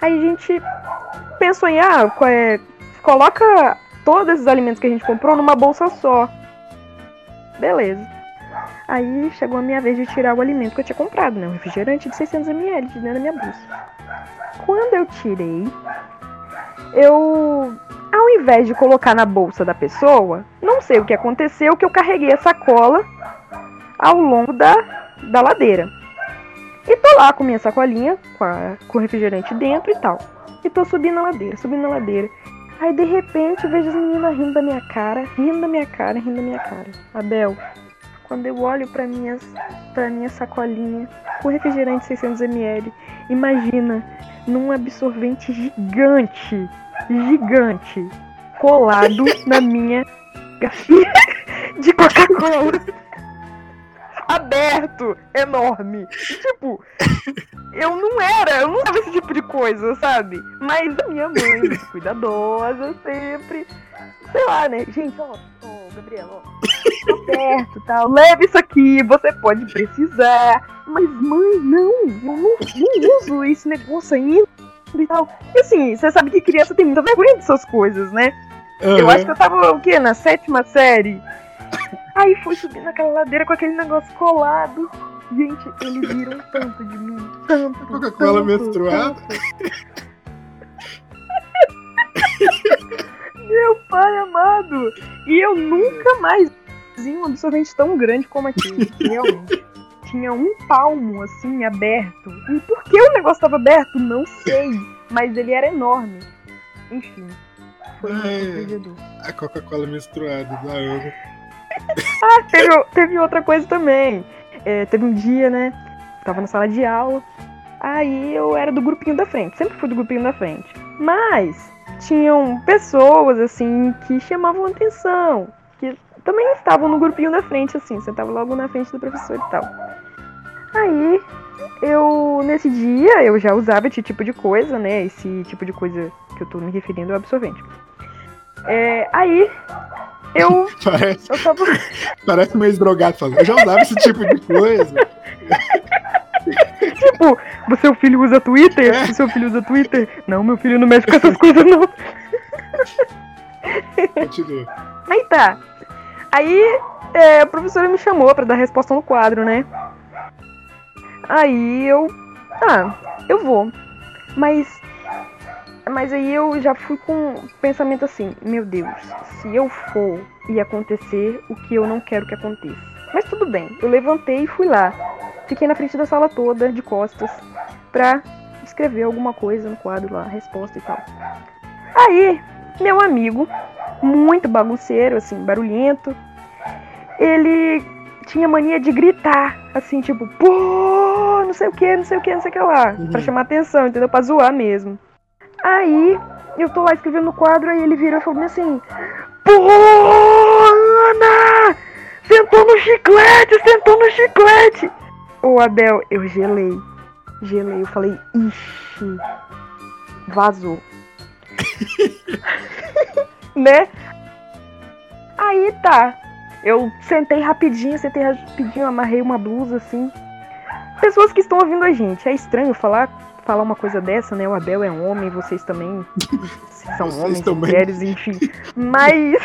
[SPEAKER 2] Aí a gente pensou em, ah, é, coloca todos esses alimentos que a gente comprou numa bolsa só. Beleza. Aí chegou a minha vez de tirar o alimento que eu tinha comprado, né? Um refrigerante de 600ml de dentro da minha bolsa. Quando eu tirei, eu, ao invés de colocar na bolsa da pessoa, não sei o que aconteceu, que eu carreguei a sacola ao longo da, da ladeira. E tô lá com minha sacolinha, com, a- com o refrigerante dentro e tal. E tô subindo a ladeira, subindo a ladeira. Aí de repente eu vejo as meninas rindo da minha cara, rindo da minha cara, rindo da minha cara. Abel, quando eu olho pra, minhas, pra minha sacolinha com refrigerante 600ml, imagina num absorvente gigante, gigante, colado na minha garrafinha de Coca-Cola. Aberto, enorme. E, tipo, eu não era, eu não era esse tipo de coisa, sabe? Mas a minha mãe, cuidadosa, sempre. Sei lá, né? Gente, ó, ó, Gabriela, ó. Tá perto, tal. Leve isso aqui, você pode precisar. Mas, mãe, não, eu não, não uso esse negócio ainda e tal. E assim, você sabe que criança tem muita vergonha dessas coisas, né? Eu
[SPEAKER 1] Aham.
[SPEAKER 2] acho que eu tava, o quê? Na sétima série? Aí fui subir naquela ladeira com aquele negócio colado. Gente, eles viram tanto de mim. Tanto.
[SPEAKER 1] Coca-Cola menstruada.
[SPEAKER 2] tanto. Meu pai amado! E eu nunca mais vi um absorvente tão grande como aquele. Realmente. Tinha um palmo, assim, aberto. E por que o negócio tava aberto? Não sei. Mas ele era enorme. Enfim. Foi
[SPEAKER 1] É.
[SPEAKER 2] constrangedor.
[SPEAKER 1] A Coca-Cola misturada, da amo.
[SPEAKER 2] teve, teve outra coisa também. É, teve um dia, né? Tava na sala de aula. Aí eu era do grupinho da frente. Sempre fui do grupinho da frente. Mas tinham pessoas, assim, que chamavam atenção. Que também estavam no grupinho da frente, assim. Sentava logo na frente do professor e tal. Aí eu, nesse dia, eu já usava esse tipo de coisa, né? Esse tipo de coisa que eu tô me referindo é o absorvente. É, aí Eu.
[SPEAKER 1] Parece,
[SPEAKER 2] Eu tava.
[SPEAKER 1] parece meio drogado falando. Eu já usava esse tipo de coisa.
[SPEAKER 2] Tipo, o seu filho usa Twitter?
[SPEAKER 1] É.
[SPEAKER 2] O seu filho usa Twitter? Não, meu filho não mexe com essas coisas, não.
[SPEAKER 1] Continua.
[SPEAKER 2] Aí tá. Aí é, a professora me chamou pra dar resposta no quadro, né? Aí eu. Ah, eu vou. Mas. Mas aí eu já fui com um pensamento assim: Meu Deus, se eu for e acontecer o que eu não quero que aconteça. Mas tudo bem, eu levantei e fui lá. Fiquei na frente da sala toda, de costas, pra escrever alguma coisa no quadro lá, resposta e tal. Aí, meu amigo, muito bagunceiro, assim, barulhento, ele tinha mania de gritar, assim, tipo, pô, não sei o que, não sei o que, não sei o que lá,
[SPEAKER 1] Uhum.
[SPEAKER 2] pra chamar atenção, entendeu? Pra zoar mesmo. Aí, eu tô lá escrevendo no quadro, aí ele virou e falou assim, pô, Ana, sentou no chiclete, sentou no chiclete. Ô, Abel, eu gelei, gelei, eu falei, ixi, vazou. né? Aí tá. Eu sentei rapidinho, sentei rapidinho, amarrei uma blusa assim. Pessoas que estão ouvindo a gente, é estranho falar falar uma coisa dessa, né? O Abel é homem, vocês também são
[SPEAKER 1] Vocês
[SPEAKER 2] homens,
[SPEAKER 1] também.
[SPEAKER 2] mulheres, enfim. Mas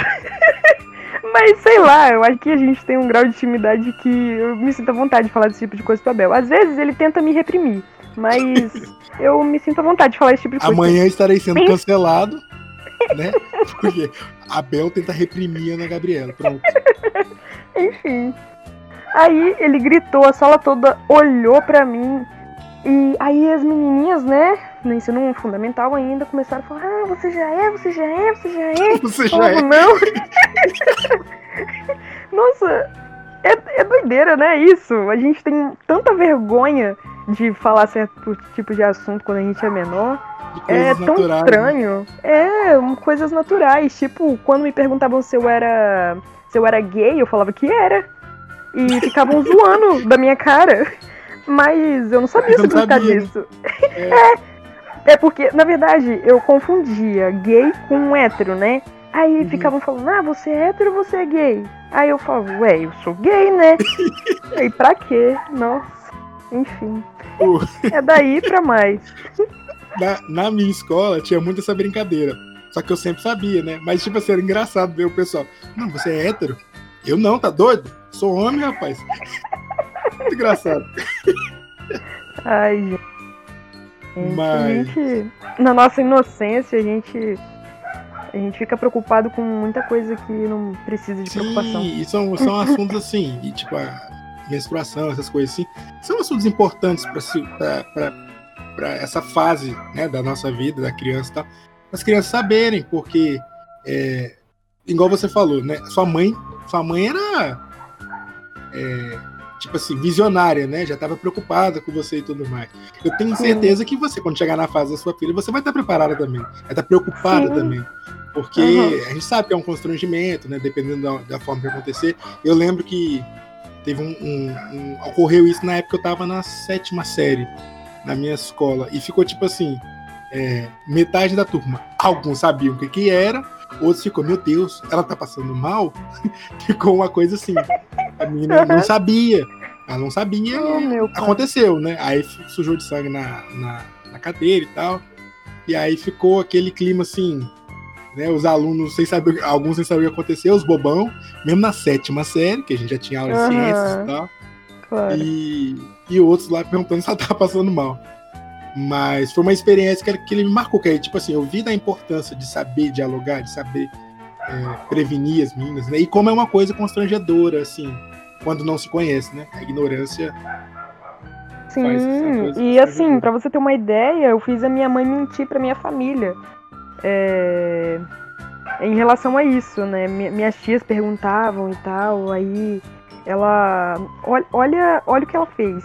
[SPEAKER 2] mas sei lá, eu acho que a gente tem um grau de intimidade que eu me sinto à vontade de falar desse tipo de coisa pro Abel. Às vezes ele tenta me reprimir, mas eu me sinto à vontade de falar esse tipo de coisa.
[SPEAKER 1] Amanhã estarei sendo cancelado, né? Porque a Bel tenta reprimir a Ana Gabriela. Pronto.
[SPEAKER 2] Enfim. Aí ele gritou, a sala toda olhou pra mim. E aí as menininhas, né, no ensino fundamental ainda, começaram a falar: Ah, você já é, você já é, você já é.
[SPEAKER 1] Você já é.
[SPEAKER 2] não? Nossa, é, é doideira, né? Isso. A gente tem tanta vergonha de falar certo tipo de assunto quando a gente é menor. É tão
[SPEAKER 1] naturais, né?
[SPEAKER 2] estranho. É, um, coisas naturais. Tipo, quando me perguntavam se eu era. se eu era gay, eu falava que era. E ficavam zoando da minha cara. Mas eu não sabia
[SPEAKER 1] Você não sabia,
[SPEAKER 2] disso. É. é porque, na verdade, eu confundia gay com hétero, né? Aí
[SPEAKER 1] Uhum.
[SPEAKER 2] ficavam falando, ah, você é hétero ou você é gay? Aí eu falava, ué, eu sou gay, né? Aí pra quê? Nossa, enfim.
[SPEAKER 1] Pô.
[SPEAKER 2] É daí pra mais.
[SPEAKER 1] Na, na minha escola tinha muito essa brincadeira. Só que eu sempre sabia, né? Mas, tipo assim, era engraçado ver o pessoal. Não, você é hétero? Eu não, tá doido? Sou homem, rapaz. Muito engraçado.
[SPEAKER 2] Ai, gente.
[SPEAKER 1] Mas-
[SPEAKER 2] gente, na nossa inocência, a gente, a gente fica preocupado com muita coisa que não precisa de preocupação.
[SPEAKER 1] Sim, e são, são assuntos assim, e tipo, a menstruação, essas coisas assim, são assuntos importantes para essa fase né, da nossa vida, da criança e tal. As crianças saberem, porque, é, igual você falou, né? Sua mãe, sua mãe era, é, tipo assim, visionária, né? Já estava preocupada com você e tudo mais. Eu tenho certeza que você, quando chegar na fase da sua filha, você vai estar preparada também. Vai estar preocupada
[SPEAKER 2] Sim.
[SPEAKER 1] também. Porque
[SPEAKER 2] Uhum.
[SPEAKER 1] a gente sabe que é um constrangimento, né? Dependendo da, da forma que acontecer. Eu lembro que teve um, um- um- Ocorreu isso na época que eu tava na sétima série na minha escola. E ficou tipo assim: é, metade da turma. Alguns sabiam o que, que era, outros ficou, meu Deus, ela tá passando mal? ficou uma coisa assim. A menina não sabia. Ela não sabia
[SPEAKER 2] Oh,
[SPEAKER 1] aconteceu, né? Aí sujou de sangue na, na, na cadeira e tal. E aí ficou aquele clima assim, né? Os alunos sem saber, alguns sem saber o que aconteceu, os bobão, mesmo na sétima série, que a gente já tinha aula de
[SPEAKER 2] Aham.
[SPEAKER 1] ciências e tal.
[SPEAKER 2] Claro.
[SPEAKER 1] E, e outros lá perguntando se ela tava passando mal. Mas foi uma experiência que, que ele me marcou, que aí, tipo assim, eu vi da importância de saber dialogar, de saber é, prevenir as meninas, né? E como é uma coisa constrangedora, assim, quando não se conhece, né? A ignorância
[SPEAKER 2] Sim, e assim, pra você ter uma ideia, eu fiz a minha mãe mentir pra minha família. É, Em relação a isso, né? Mi- Minhas tias perguntavam e tal, aí ela. ol- Olha, olha o que ela fez.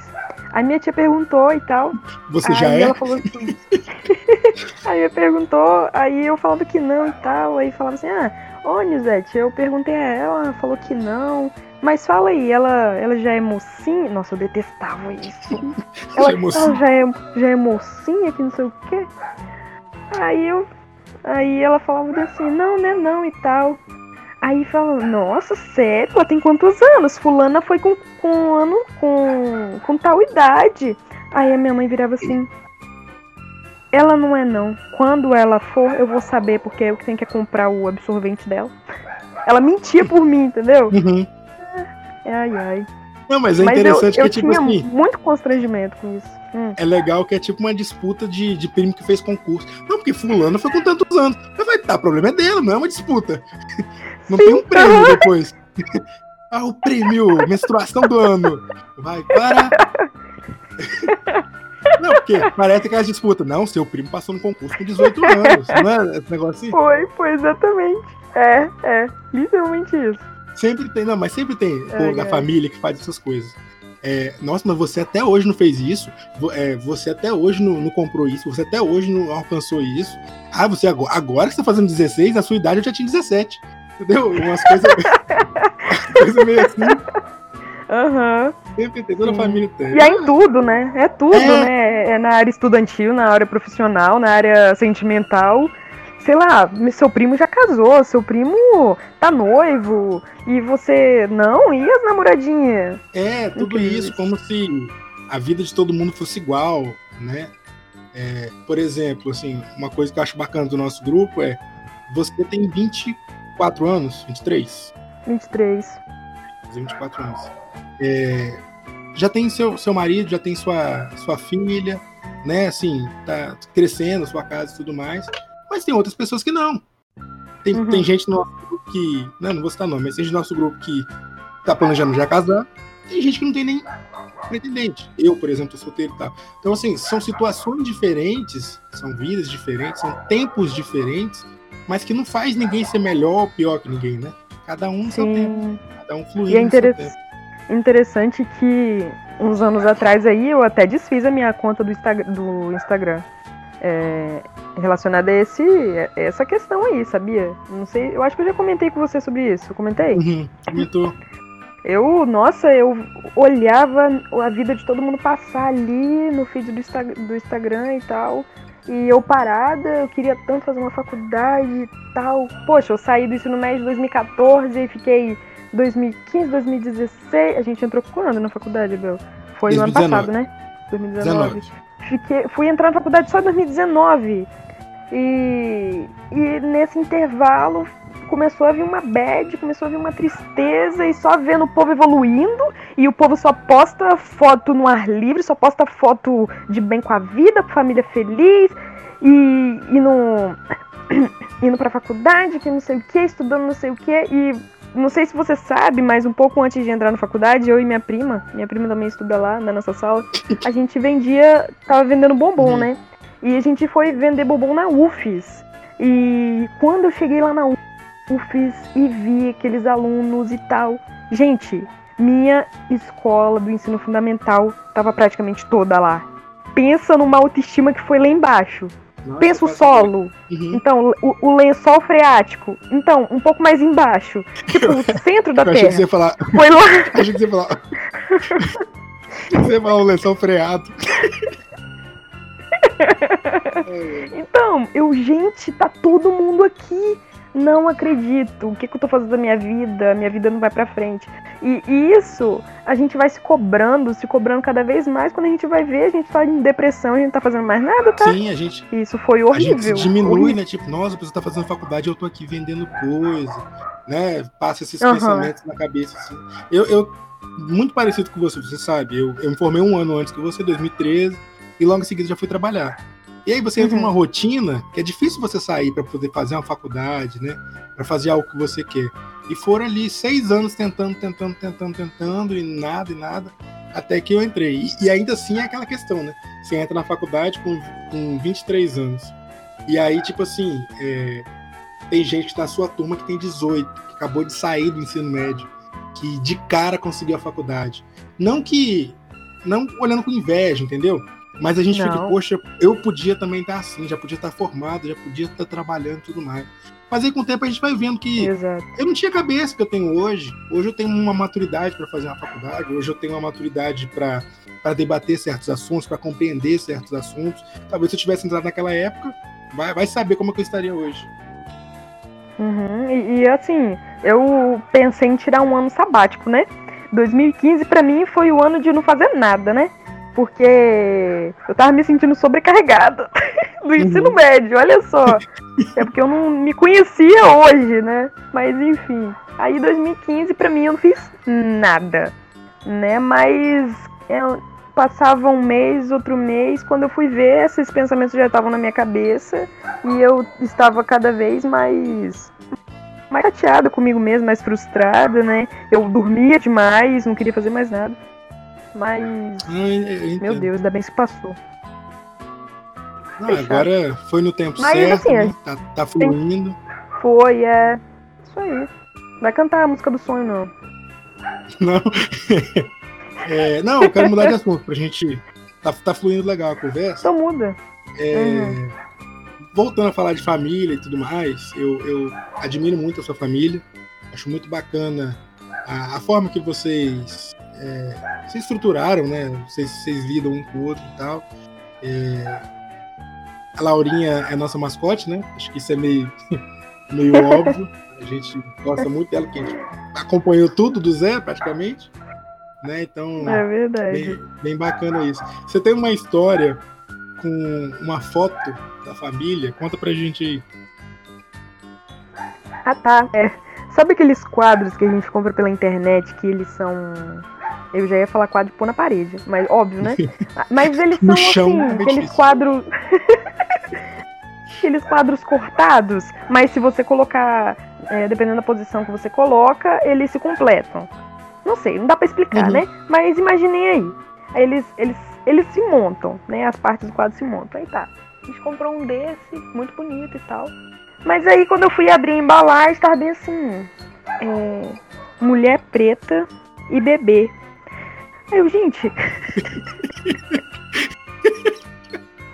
[SPEAKER 2] A minha tia perguntou e tal.
[SPEAKER 1] Você já é?
[SPEAKER 2] ela falou assim. aí ela perguntou, aí eu falava que não e tal. Aí falava assim, ah, ô eu perguntei a ela, ela falou que não. Mas fala aí, ela, ela já é mocinha? Nossa, eu detestava isso. Ela,
[SPEAKER 1] Já é mocinha.
[SPEAKER 2] ela já, é, já é mocinha, que não sei o quê. Aí eu. Aí ela falava assim, não, né, não e tal. Aí fala, nossa, sério? Ela tem quantos anos? Fulana foi com, com ano com, com tal idade. Aí a minha mãe virava assim. Ela não é não. Quando ela for, eu vou saber, porque eu que tenho que comprar o absorvente dela. Ela mentia por mim, entendeu?
[SPEAKER 1] Uhum.
[SPEAKER 2] Ai, ai.
[SPEAKER 1] Não, mas é
[SPEAKER 2] Mas
[SPEAKER 1] interessante
[SPEAKER 2] eu
[SPEAKER 1] que, tipo
[SPEAKER 2] tinha
[SPEAKER 1] assim,
[SPEAKER 2] muito constrangimento com isso. Hum.
[SPEAKER 1] é legal que é tipo uma disputa de, de primo que fez concurso. Não, porque fulano foi com tantos anos. Mas vai tá, o problema é dele, não é uma disputa. Não tem um prêmio depois. Ah, o prêmio, menstruação do ano. Vai, para. Não, porque parece que as disputas. Não, seu primo passou no concurso com 18 anos. Não é esse negócio assim?
[SPEAKER 2] Foi, foi exatamente. É, é. Literalmente isso.
[SPEAKER 1] Sempre tem, não, mas sempre tem pô,
[SPEAKER 2] Ai,
[SPEAKER 1] da família que faz essas coisas. É, nossa, mas você até hoje não fez isso. é, você até hoje não, não comprou isso. Você até hoje não alcançou isso. Ah, você agora, agora que você tá fazendo 16, na sua idade eu já tinha 17. Entendeu? Umas coisas. coisa meio assim.
[SPEAKER 2] Aham.
[SPEAKER 1] Sempre tem, toda
[SPEAKER 2] Sim.
[SPEAKER 1] família tem.
[SPEAKER 2] E é em tudo, né? É tudo,
[SPEAKER 1] É.
[SPEAKER 2] né? É na área estudantil, na área profissional, na área sentimental. Sei lá, seu primo já casou, seu primo tá noivo, e você não, e as namoradinhas?
[SPEAKER 1] É, tudo
[SPEAKER 2] Incrível.
[SPEAKER 1] isso, como se a vida de todo mundo fosse igual, né? É, por exemplo, assim, uma coisa que eu acho bacana do nosso grupo é você tem 24 anos, 23,
[SPEAKER 2] 23.
[SPEAKER 1] fazer 24 anos. É, já tem seu, seu marido, já tem sua, sua filha, né? Assim, tá crescendo, sua casa e tudo mais. Mas tem outras pessoas que não. Tem,
[SPEAKER 2] Uhum.
[SPEAKER 1] tem gente no nosso grupo que. Não, não vou citar nome, mas tem gente no nosso grupo que tá planejando já casar. Tem gente que não tem nem pretendente. Eu, por exemplo, tô solteiro e tal. Então, assim, são situações diferentes, são vidas diferentes, são tempos diferentes, mas que não faz ninguém ser melhor ou pior que ninguém, né? Cada um no seu tempo, cada um fluindo
[SPEAKER 2] E é
[SPEAKER 1] tempo.
[SPEAKER 2] interessante que uns anos atrás aí eu até desfiz a minha conta do, Insta- do Instagram. É, relacionada a esse, a essa questão aí, sabia? Não sei, eu acho que eu já comentei com você sobre isso. Eu comentei?
[SPEAKER 1] Uhum, comentou.
[SPEAKER 2] Eu, nossa, eu olhava a vida de todo mundo passar ali no feed do, Insta- do Instagram e tal. E eu parada, eu queria tanto fazer uma faculdade e tal. Poxa, eu saí do ensino médio em 2014 e fiquei 2015, 2016. A gente entrou quando na faculdade, Bel? Foi no ano
[SPEAKER 1] 2019.
[SPEAKER 2] passado, né? 2019.
[SPEAKER 1] 19.
[SPEAKER 2] Fiquei, fui entrar na faculdade só em 2019. E, e nesse intervalo começou a vir uma bad, começou a vir uma tristeza e só vendo o povo evoluindo e o povo só posta foto no ar livre, só posta foto de bem com a vida, com família feliz e indo, indo pra faculdade, que não sei o que, estudando não sei o que e não sei se você sabe, mas um pouco antes de entrar na faculdade, eu e minha prima, minha prima também estuda lá na nossa sala, a gente vendia, tava vendendo bombom,
[SPEAKER 1] Uhum.
[SPEAKER 2] né? E a gente foi vender bombom na UFES. E quando eu cheguei lá na UFES e vi aqueles alunos e tal, gente, minha escola do ensino fundamental tava praticamente toda lá. Pensa numa autoestima que foi lá embaixo.
[SPEAKER 1] Nossa,
[SPEAKER 2] Pensa o solo.
[SPEAKER 1] Uhum.
[SPEAKER 2] Então, o, o lençol freático. Então, um pouco mais embaixo. Tipo, o centro da
[SPEAKER 1] Eu achei que você
[SPEAKER 2] Terra.
[SPEAKER 1] ia falar.
[SPEAKER 2] Foi lá.
[SPEAKER 1] Achei que você ia falar. Você ia falar o lençol freado.
[SPEAKER 2] Então, eu, gente, tá todo mundo aqui. Não acredito. O que, que eu tô fazendo da minha vida? Minha vida não vai pra frente. E, e isso, a gente vai se cobrando, se cobrando cada vez mais. Quando a gente vai ver, a gente tá em depressão, a gente não tá fazendo mais nada, tá?
[SPEAKER 1] Sim, a gente,
[SPEAKER 2] Isso foi
[SPEAKER 1] a
[SPEAKER 2] horrível.
[SPEAKER 1] diminui,
[SPEAKER 2] horrível.
[SPEAKER 1] né? Tipo, nossa, a pessoa tá fazendo faculdade, eu tô aqui vendendo coisa, né? Passa esses
[SPEAKER 2] Aham.
[SPEAKER 1] pensamentos na cabeça, assim. Eu, eu, muito parecido com você, você sabe, eu, eu me formei um ano antes que você, 2013, e logo em seguida já fui trabalhar. E aí você entra
[SPEAKER 2] Uhum.
[SPEAKER 1] numa rotina que é difícil você sair para poder fazer uma faculdade, né? Para fazer algo que você quer. E foram ali seis anos tentando, tentando, tentando, tentando, e nada, e nada, até que eu entrei. E, e ainda assim é aquela questão, né? Você entra na faculdade com, com 23 anos. E aí, tipo assim, é, tem gente na sua turma que tem 18, que acabou de sair do ensino médio, que de cara conseguiu a faculdade. Não que. Não olhando com inveja, entendeu? Mas a gente fica,
[SPEAKER 2] Não.
[SPEAKER 1] poxa, eu podia também estar assim, já podia estar formado, já podia estar trabalhando e tudo mais. Mas aí com o tempo a gente vai vendo que
[SPEAKER 2] Exato.
[SPEAKER 1] eu não tinha a cabeça que eu tenho hoje. Hoje eu tenho uma maturidade para fazer uma faculdade, hoje eu tenho uma maturidade para debater certos assuntos, para compreender certos assuntos. Talvez se eu tivesse entrado naquela época, vai, vai saber como é que eu estaria hoje.
[SPEAKER 2] Uhum, e, e, assim, eu pensei em tirar um ano sabático, né? 2015 para mim foi o ano de não fazer nada, né? Porque eu tava me sentindo sobrecarregada do ensino uhum. médio, olha só. É porque eu não me conhecia hoje, né? Mas enfim. Aí 2015 para mim eu não fiz nada, né? Mas eu passava um mês, outro mês, quando eu fui ver, esses pensamentos já estavam na minha cabeça e eu estava cada vez mais mais chateada comigo mesma, mais frustrada, né? Eu dormia demais, não queria fazer mais nada. Mas. meu Deus, ainda bem que se passou.
[SPEAKER 1] Não, agora foi no tempo Mas, certo, assim, né? tá, tá fluindo.
[SPEAKER 2] Foi, é. Isso aí. Vai cantar a música do sonho, não.
[SPEAKER 1] Não. é, não, eu quero mudar de assunto pra gente. Tá, tá fluindo legal a conversa.
[SPEAKER 2] Então muda.
[SPEAKER 1] É. Uhum voltando a falar de família e tudo mais, eu, eu admiro muito a sua família. Acho muito bacana a, a forma que vocês é, se estruturaram, né? Vocês, vocês lidam um com o outro e tal. É, a Laurinha é nossa mascote, né? Acho que isso é meio, meio óbvio. A gente gosta muito dela, que a gente acompanhou tudo do zero, praticamente. Né? Então,
[SPEAKER 2] é verdade.
[SPEAKER 1] Bem, bem bacana isso. Você tem uma história com uma foto da família. Conta pra gente aí.
[SPEAKER 2] Ah, tá. É. Sabe aqueles quadros que a gente compra pela internet que eles são. Eu já ia falar quadro pôr na parede, mas óbvio, né? Mas eles são chão, assim, aqueles quadros. aqueles quadros cortados, mas se você colocar, é, dependendo da posição que você coloca, eles se completam. Não sei, não dá para explicar, uhum. né? Mas imaginei aí. Eles, eles, eles se montam, né? As partes do quadro se montam. Aí tá. A gente comprou um desse, muito bonito e tal. Mas aí quando eu fui abrir a embalagem, estava bem assim. É, mulher preta e bebê. Aí eu, gente.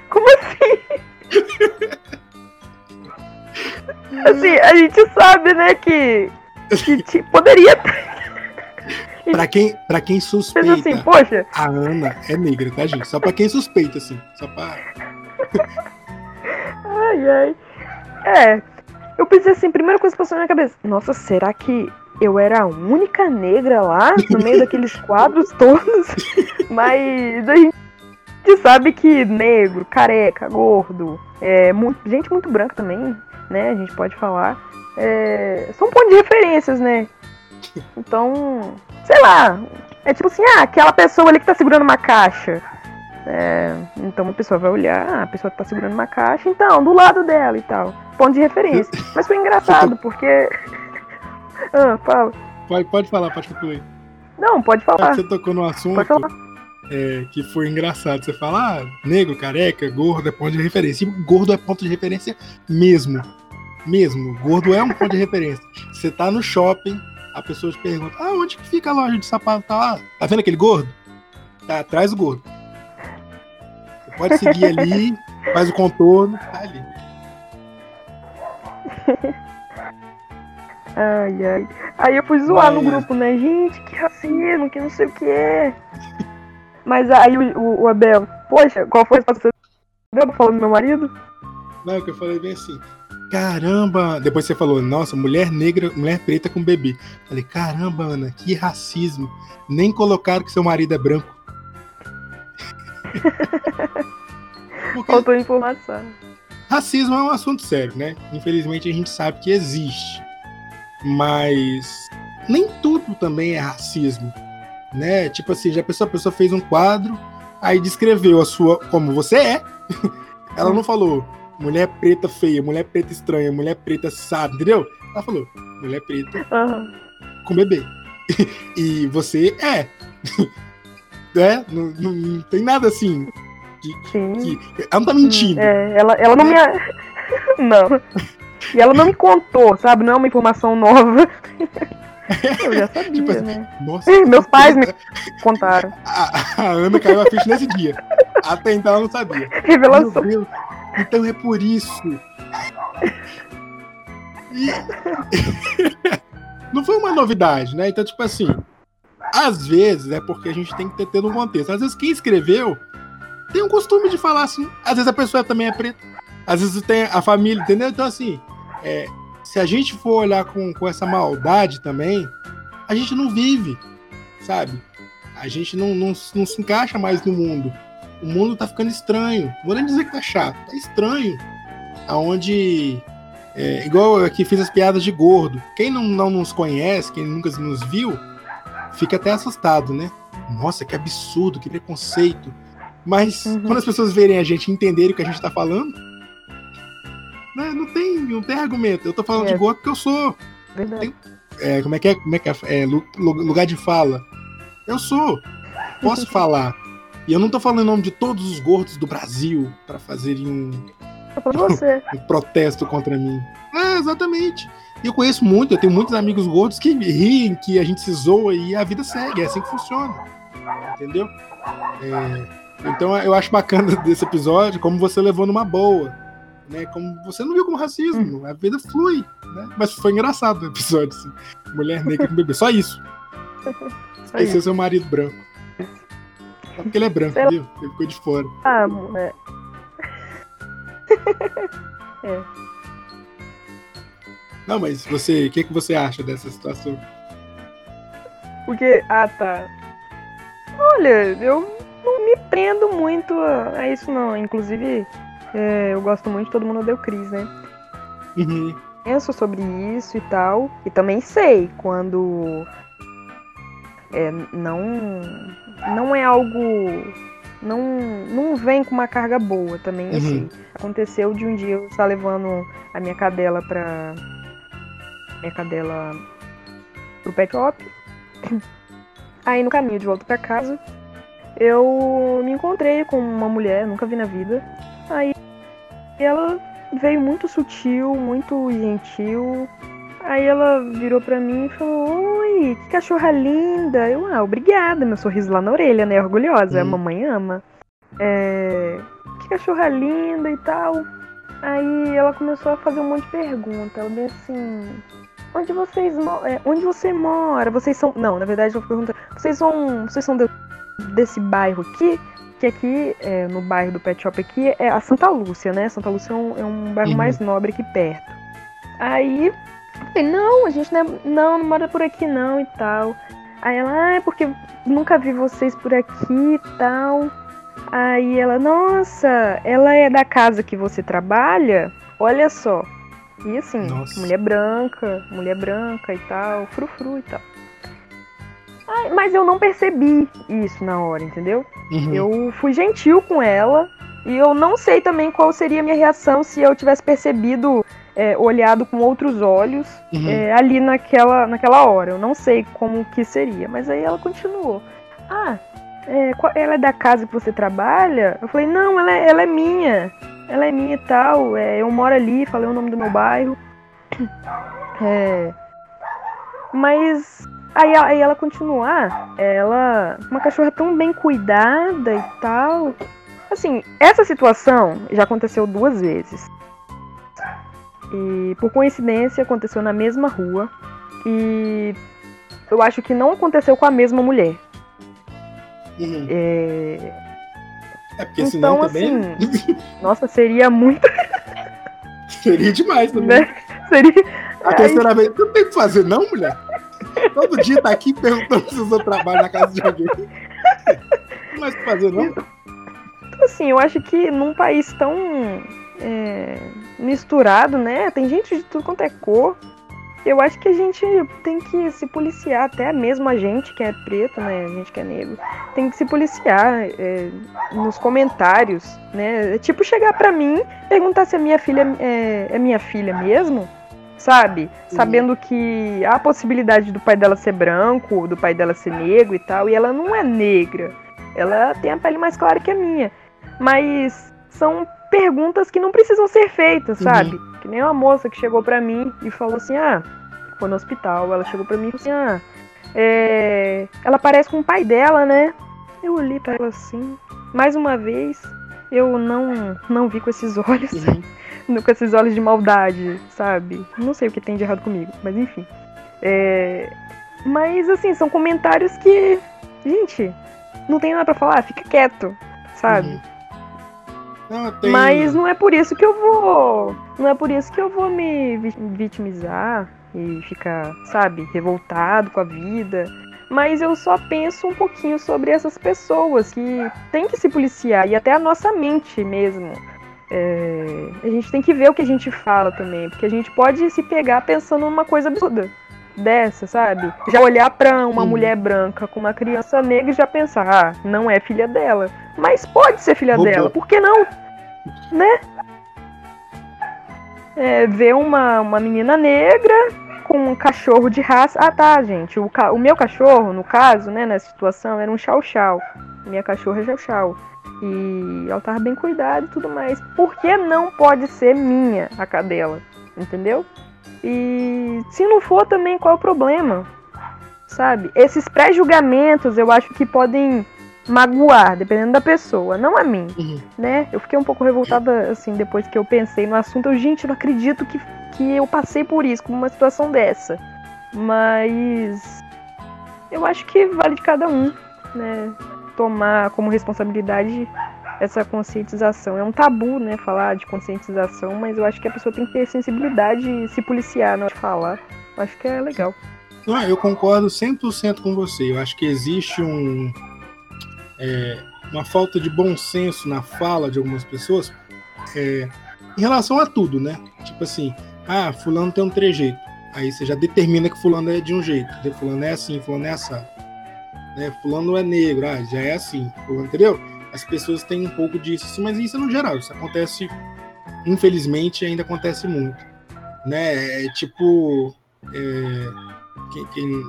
[SPEAKER 2] Como assim? assim, a gente sabe, né, que, que poderia ter.
[SPEAKER 1] Pra quem, pra quem suspeita, assim,
[SPEAKER 2] Poxa.
[SPEAKER 1] a Ana é negra, tá, gente? Só pra quem suspeita, assim. Só pra
[SPEAKER 2] ai, ai. É. Eu pensei assim, primeira coisa que passou na minha cabeça. Nossa, será que eu era a única negra lá, no meio daqueles quadros todos? Mas a gente sabe que negro, careca, gordo, é, muito, gente muito branca também, né? A gente pode falar. É, são pontos de referências, né? Então, sei lá. É tipo assim, ah, aquela pessoa ali que tá segurando uma caixa. É, então a pessoa vai olhar, ah, a pessoa tá segurando uma caixa, então, do lado dela e tal. Ponto de referência. Mas foi engraçado, porque. ah, fala.
[SPEAKER 1] Pode, pode falar, pode concluir.
[SPEAKER 2] Não, pode falar.
[SPEAKER 1] Você tocou no assunto é, que foi engraçado. Você fala, ah, negro, careca, gordo é ponto de referência. E gordo é ponto de referência mesmo. Mesmo. Gordo é um ponto de referência. Você tá no shopping, a pessoa te pergunta, ah, onde que fica a loja de sapato? Tá lá. Tá vendo aquele gordo? Tá atrás do gordo. Pode seguir ali, faz o contorno, tá ali.
[SPEAKER 2] Ai, ai. Aí eu fui zoar no grupo, né? Gente, que racismo, que não sei o que é. Mas aí o, o, o Abel, poxa, qual foi a resposta do falando do meu marido?
[SPEAKER 1] Não, que eu falei bem assim. Caramba! Depois você falou, nossa, mulher negra, mulher preta com bebê. Falei, caramba, Ana, que racismo. Nem colocaram que seu marido é branco.
[SPEAKER 2] Faltou informação.
[SPEAKER 1] Racismo é um assunto sério, né? Infelizmente a gente sabe que existe. Mas nem tudo também é racismo, né? Tipo assim, já a pessoa, a pessoa fez um quadro, aí descreveu a sua como você é. Ela não falou mulher preta feia, mulher preta estranha, mulher preta sabe, entendeu? Ela falou mulher preta uhum. com bebê. e você é né? Não, não, não tem nada assim. Que, que, ela não tá mentindo.
[SPEAKER 2] É, ela, ela não me. não. E ela não me contou, sabe? Não é uma informação nova. Eu já sabia, tipo assim, né? Nossa, Meus pais me contaram.
[SPEAKER 1] A, a, Ana caiu a ficha nesse dia. Até então ela não sabia.
[SPEAKER 2] Revelação.
[SPEAKER 1] Então é por isso. E... não foi uma novidade, né? Então, tipo assim, às vezes é porque a gente tem que ter, ter um contexto. Às vezes quem escreveu tem um costume de falar assim. Às vezes a pessoa também é preta. Às vezes tem a família, entendeu? Então, assim, é, se a gente for olhar com, com essa maldade também, a gente não vive, sabe? A gente não, não, não se encaixa mais no mundo. O mundo tá ficando estranho. Não vou nem dizer que tá chato, tá estranho. Aonde. É, igual eu aqui fiz as piadas de gordo. Quem não, não nos conhece, quem nunca nos viu, fica até assustado, né? Nossa, que absurdo, que preconceito. Mas uhum. quando as pessoas verem a gente entenderem o que a gente tá falando, né, não, tem, não tem argumento. Eu tô falando é. de gordo porque eu sou. Verdade. é, como é que é? Como é que é? é lugar de fala. Eu sou. Posso falar. E eu não tô falando em nome de todos os gordos do Brasil para fazerem um,
[SPEAKER 2] você.
[SPEAKER 1] um protesto contra mim. É, exatamente. E eu conheço muito, eu tenho muitos amigos gordos que riem, que a gente se zoa e a vida segue, é assim que funciona. Entendeu? É, então eu acho bacana desse episódio como você levou numa boa. Né, como você não viu como racismo, hum. a vida flui, né? Mas foi engraçado o episódio, assim. Mulher negra com bebê, só isso. Esse é seu marido branco. Só porque ele é branco, viu? Ele ficou de fora.
[SPEAKER 2] Ah, é. é.
[SPEAKER 1] Não, mas você, o que, que você acha dessa situação?
[SPEAKER 2] Porque, ah tá. Olha, eu não me prendo muito a, isso não. Inclusive, é, eu gosto muito de Todo Mundo Deu Cris, né?
[SPEAKER 1] Uhum.
[SPEAKER 2] Penso sobre isso e tal. E também sei quando é, não, não é algo. Não, não vem com uma carga boa também, uhum. assim. Aconteceu de um dia eu estar levando a minha cadela pra. Minha cadela pro pet shop. Aí no caminho de volta para casa, eu me encontrei com uma mulher, nunca vi na vida. Aí ela veio muito sutil, muito gentil, Aí ela virou pra mim e falou: Oi, que cachorra linda. Eu, ah, obrigada, meu sorriso lá na orelha, né? Orgulhosa, a hum. mamãe ama. É, que cachorra linda e tal. Aí ela começou a fazer um monte de perguntas. Ela disse assim: Onde vocês é, Onde você mora? Vocês são. Não, na verdade ela pergunta: Vocês são. Vocês são de, desse bairro aqui? Que aqui, é, no bairro do Pet Shop aqui, é a Santa Lúcia, né? Santa Lúcia é um, é um bairro uhum. mais nobre aqui perto. Aí falei, não, a gente não, é, não, não mora por aqui não e tal. Aí ela, ah, é porque nunca vi vocês por aqui e tal. Aí ela, nossa, ela é da casa que você trabalha? Olha só. E assim, nossa. mulher branca, mulher branca e tal, frufru e tal. Ai, mas eu não percebi isso na hora, entendeu? Uhum. Eu fui gentil com ela e eu não sei também qual seria a minha reação se eu tivesse percebido é, olhado com outros olhos uhum. é, ali naquela, naquela hora. Eu não sei como que seria, mas aí ela continuou. Ah, é, ela é da casa que você trabalha? Eu falei, não, ela é, ela é minha. Ela é minha e tal. É, eu moro ali, falei o nome do meu bairro. É, mas aí, aí ela continuou, ah, ela. Uma cachorra tão bem cuidada e tal. Assim, essa situação já aconteceu duas vezes. E por coincidência aconteceu na mesma rua. E eu acho que não aconteceu com a mesma mulher.
[SPEAKER 1] Uhum.
[SPEAKER 2] É...
[SPEAKER 1] é porque então, também.
[SPEAKER 2] Assim, nossa, seria muito.
[SPEAKER 1] seria demais também. Né?
[SPEAKER 2] Seria.
[SPEAKER 1] A terceira Aí... vez. Não tem o que fazer, não, mulher? Todo dia tá aqui perguntando se usa trabalho na casa de alguém. Não mais o que fazer, não? Então,
[SPEAKER 2] assim, eu acho que num país tão. É misturado, né? Tem gente de tudo quanto é cor. Eu acho que a gente tem que se policiar, até mesmo a gente que é preto, né? A gente que é negro, tem que se policiar é, nos comentários, né? É tipo chegar pra mim, perguntar se a minha filha é, é minha filha mesmo, sabe? Sabendo que há a possibilidade do pai dela ser branco, do pai dela ser negro e tal, e ela não é negra. Ela tem a pele mais clara que a minha. Mas são perguntas que não precisam ser feitas, uhum. sabe? Uhum. Que nem uma moça que chegou pra mim e falou assim: ah, foi no hospital, ela chegou pra mim e falou assim: ah, é... ela parece com o pai dela, né? Eu olhei pra ela assim, mais uma vez, eu não, não vi com esses olhos, uhum. com esses olhos de maldade, sabe? Não sei o que tem de errado comigo, mas enfim. É... Mas assim, são comentários que, gente, não tem nada pra falar, fica quieto, sabe? Uhum. Não, tem... Mas não é por isso que eu vou. Não é por isso que eu vou me vitimizar e ficar, sabe, revoltado com a vida. Mas eu só penso um pouquinho sobre essas pessoas que tem que se policiar e até a nossa mente mesmo. É... a gente tem que ver o que a gente fala também, porque a gente pode se pegar pensando numa coisa absurda dessa, sabe? Já olhar para uma mulher branca com uma criança negra e já pensar, ah, não é filha dela. Mas pode ser filha dela, por que não? Né? É, ver uma, uma menina negra com um cachorro de raça. Ah, tá, gente. O, ca... o meu cachorro, no caso, né, nessa situação, era um chau-chau. Minha cachorra é chau-chau. E ela tava bem cuidada e tudo mais. Por que não pode ser minha a cadela? Entendeu? E se não for também, qual é o problema? Sabe? Esses pré-julgamentos eu acho que podem magoar, dependendo da pessoa, não a mim, uhum. né? Eu fiquei um pouco revoltada, assim, depois que eu pensei no assunto. Eu, gente, não acredito que, que eu passei por isso, com uma situação dessa. Mas eu acho que vale de cada um, né? Tomar como responsabilidade essa conscientização. É um tabu, né, falar de conscientização, mas eu acho que a pessoa tem que ter sensibilidade e se policiar na hora de falar. Eu acho que é legal.
[SPEAKER 1] Não, eu concordo 100% com você. Eu acho que existe um, é, uma falta de bom senso na fala de algumas pessoas é, em relação a tudo, né? Tipo assim, ah, fulano tem um trejeito. Aí você já determina que fulano é de um jeito. Fulano é assim, fulano é assado. Né? Fulano é negro, ah, já é assim. Entendeu? as pessoas têm um pouco disso, assim, mas isso é no geral, isso acontece, infelizmente, ainda acontece muito. Né? É, tipo, é, quem, quem,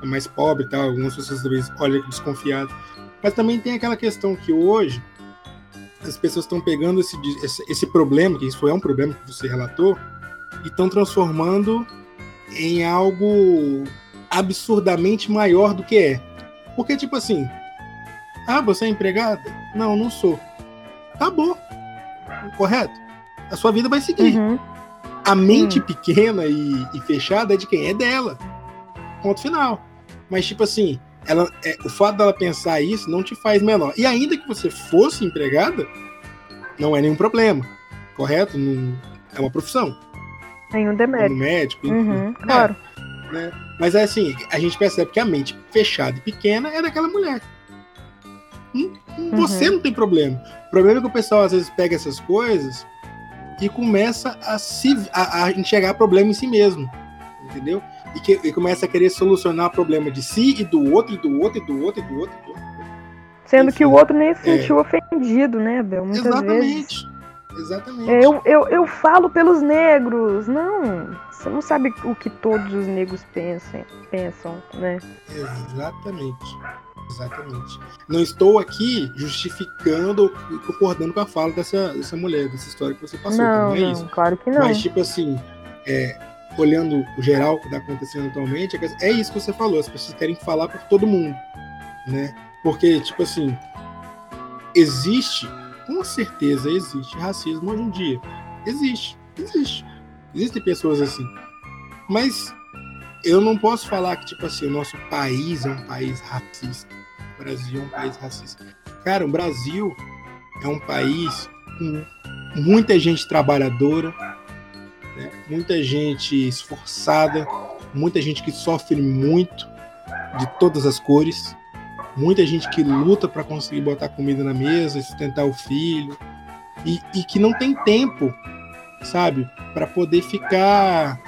[SPEAKER 1] é mais pobre tal, algumas pessoas talvez olham desconfiado. Mas também tem aquela questão que hoje as pessoas estão pegando esse, esse, esse problema, que isso foi um problema que você relatou, e estão transformando em algo absurdamente maior do que é. Porque, tipo assim, ah, você é empregada? Não, não sou. Acabou. Correto? A sua vida vai seguir. Uhum. A mente uhum. pequena e, e, fechada é de quem? É dela. Ponto final. Mas, tipo assim, ela, é, o fato dela pensar isso não te faz menor. E ainda que você fosse empregada, não é nenhum problema. Correto? Não, é uma profissão.
[SPEAKER 2] Nenhum demérito.
[SPEAKER 1] Como médico.
[SPEAKER 2] Uhum, é, claro.
[SPEAKER 1] Né? Mas é assim, a gente percebe que a mente fechada e pequena é daquela mulher. Você uhum. não tem problema. O problema é que o pessoal às vezes pega essas coisas e começa a, se, a, a enxergar problema em si mesmo. Entendeu? E, que, e começa a querer solucionar o problema de si e do outro, e do outro, e do outro, e do outro. E do outro.
[SPEAKER 2] Sendo Enfim, que o outro nem se sentiu é... ofendido, né, Bel? Muitas
[SPEAKER 1] Exatamente.
[SPEAKER 2] Vezes.
[SPEAKER 1] Exatamente.
[SPEAKER 2] Eu, eu, eu falo pelos negros. Não, você não sabe o que todos os negros pensam, pensam né?
[SPEAKER 1] Exatamente. Exatamente. Não estou aqui justificando e concordando com a fala dessa, dessa mulher, dessa história que você passou.
[SPEAKER 2] Não,
[SPEAKER 1] não é
[SPEAKER 2] não,
[SPEAKER 1] isso.
[SPEAKER 2] Claro que não.
[SPEAKER 1] Mas, tipo assim, é, olhando o geral que está acontecendo atualmente, é isso que você falou. As pessoas querem falar por todo mundo, né? Porque, tipo assim, existe, com certeza existe racismo hoje em dia. Existe, existe. Existem pessoas assim. Mas eu não posso falar que, tipo assim, o nosso país é um país racista. O Brasil é um país racista. Cara, o Brasil é um país com muita gente trabalhadora, né? muita gente esforçada, muita gente que sofre muito, de todas as cores, muita gente que luta para conseguir botar comida na mesa, sustentar o filho, e, e que não tem tempo, sabe, para poder ficar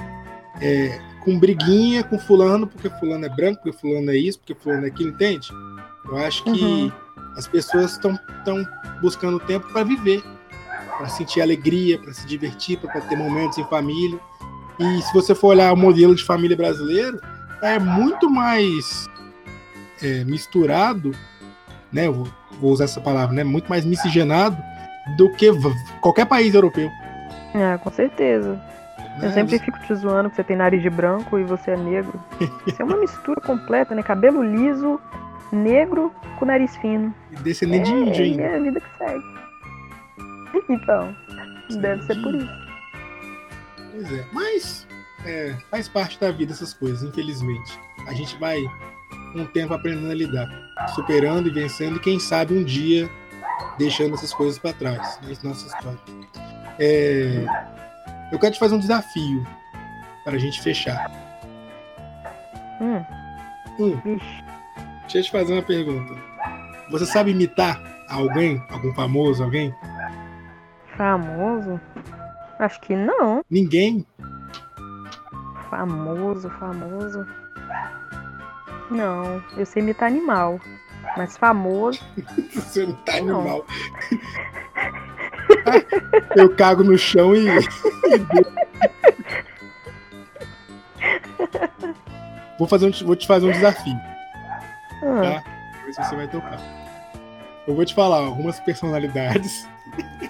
[SPEAKER 1] é, com briguinha com fulano, porque fulano é branco, porque fulano é isso, porque fulano é aquilo, entende? Eu acho que uhum. as pessoas estão buscando tempo para viver, para sentir alegria, para se divertir, para ter momentos em família. E se você for olhar o modelo de família brasileiro, é muito mais é, misturado, né? Eu vou, vou usar essa palavra, né? Muito mais miscigenado do que qualquer país europeu.
[SPEAKER 2] É, com certeza. Eu sempre fico te zoando que você tem nariz de branco e você é negro. Isso é uma mistura completa, né? Cabelo liso, negro com nariz fino.
[SPEAKER 1] E descendente é, de índio, hein?
[SPEAKER 2] É a vida que segue. Então, deve ser por isso.
[SPEAKER 1] Pois é. Mas é, faz parte da vida essas coisas, infelizmente. A gente vai com um tempo aprendendo a lidar, superando e vencendo, e quem sabe um dia deixando essas coisas para trás, né, nossa história. É, eu quero te fazer um desafio para a gente fechar.
[SPEAKER 2] Hum.
[SPEAKER 1] Hum, deixa eu te fazer uma pergunta. Você sabe imitar alguém? Algum famoso, alguém?
[SPEAKER 2] Famoso? Acho que não.
[SPEAKER 1] Ninguém?
[SPEAKER 2] Famoso, famoso. Não, eu sei imitar animal. Mas famoso.
[SPEAKER 1] Você não tá
[SPEAKER 2] Não.
[SPEAKER 1] animal. eu cago no chão e. vou, fazer um, vou te fazer um desafio.
[SPEAKER 2] Ah,
[SPEAKER 1] Tá? Ver se você vai tocar. Eu vou te falar algumas personalidades.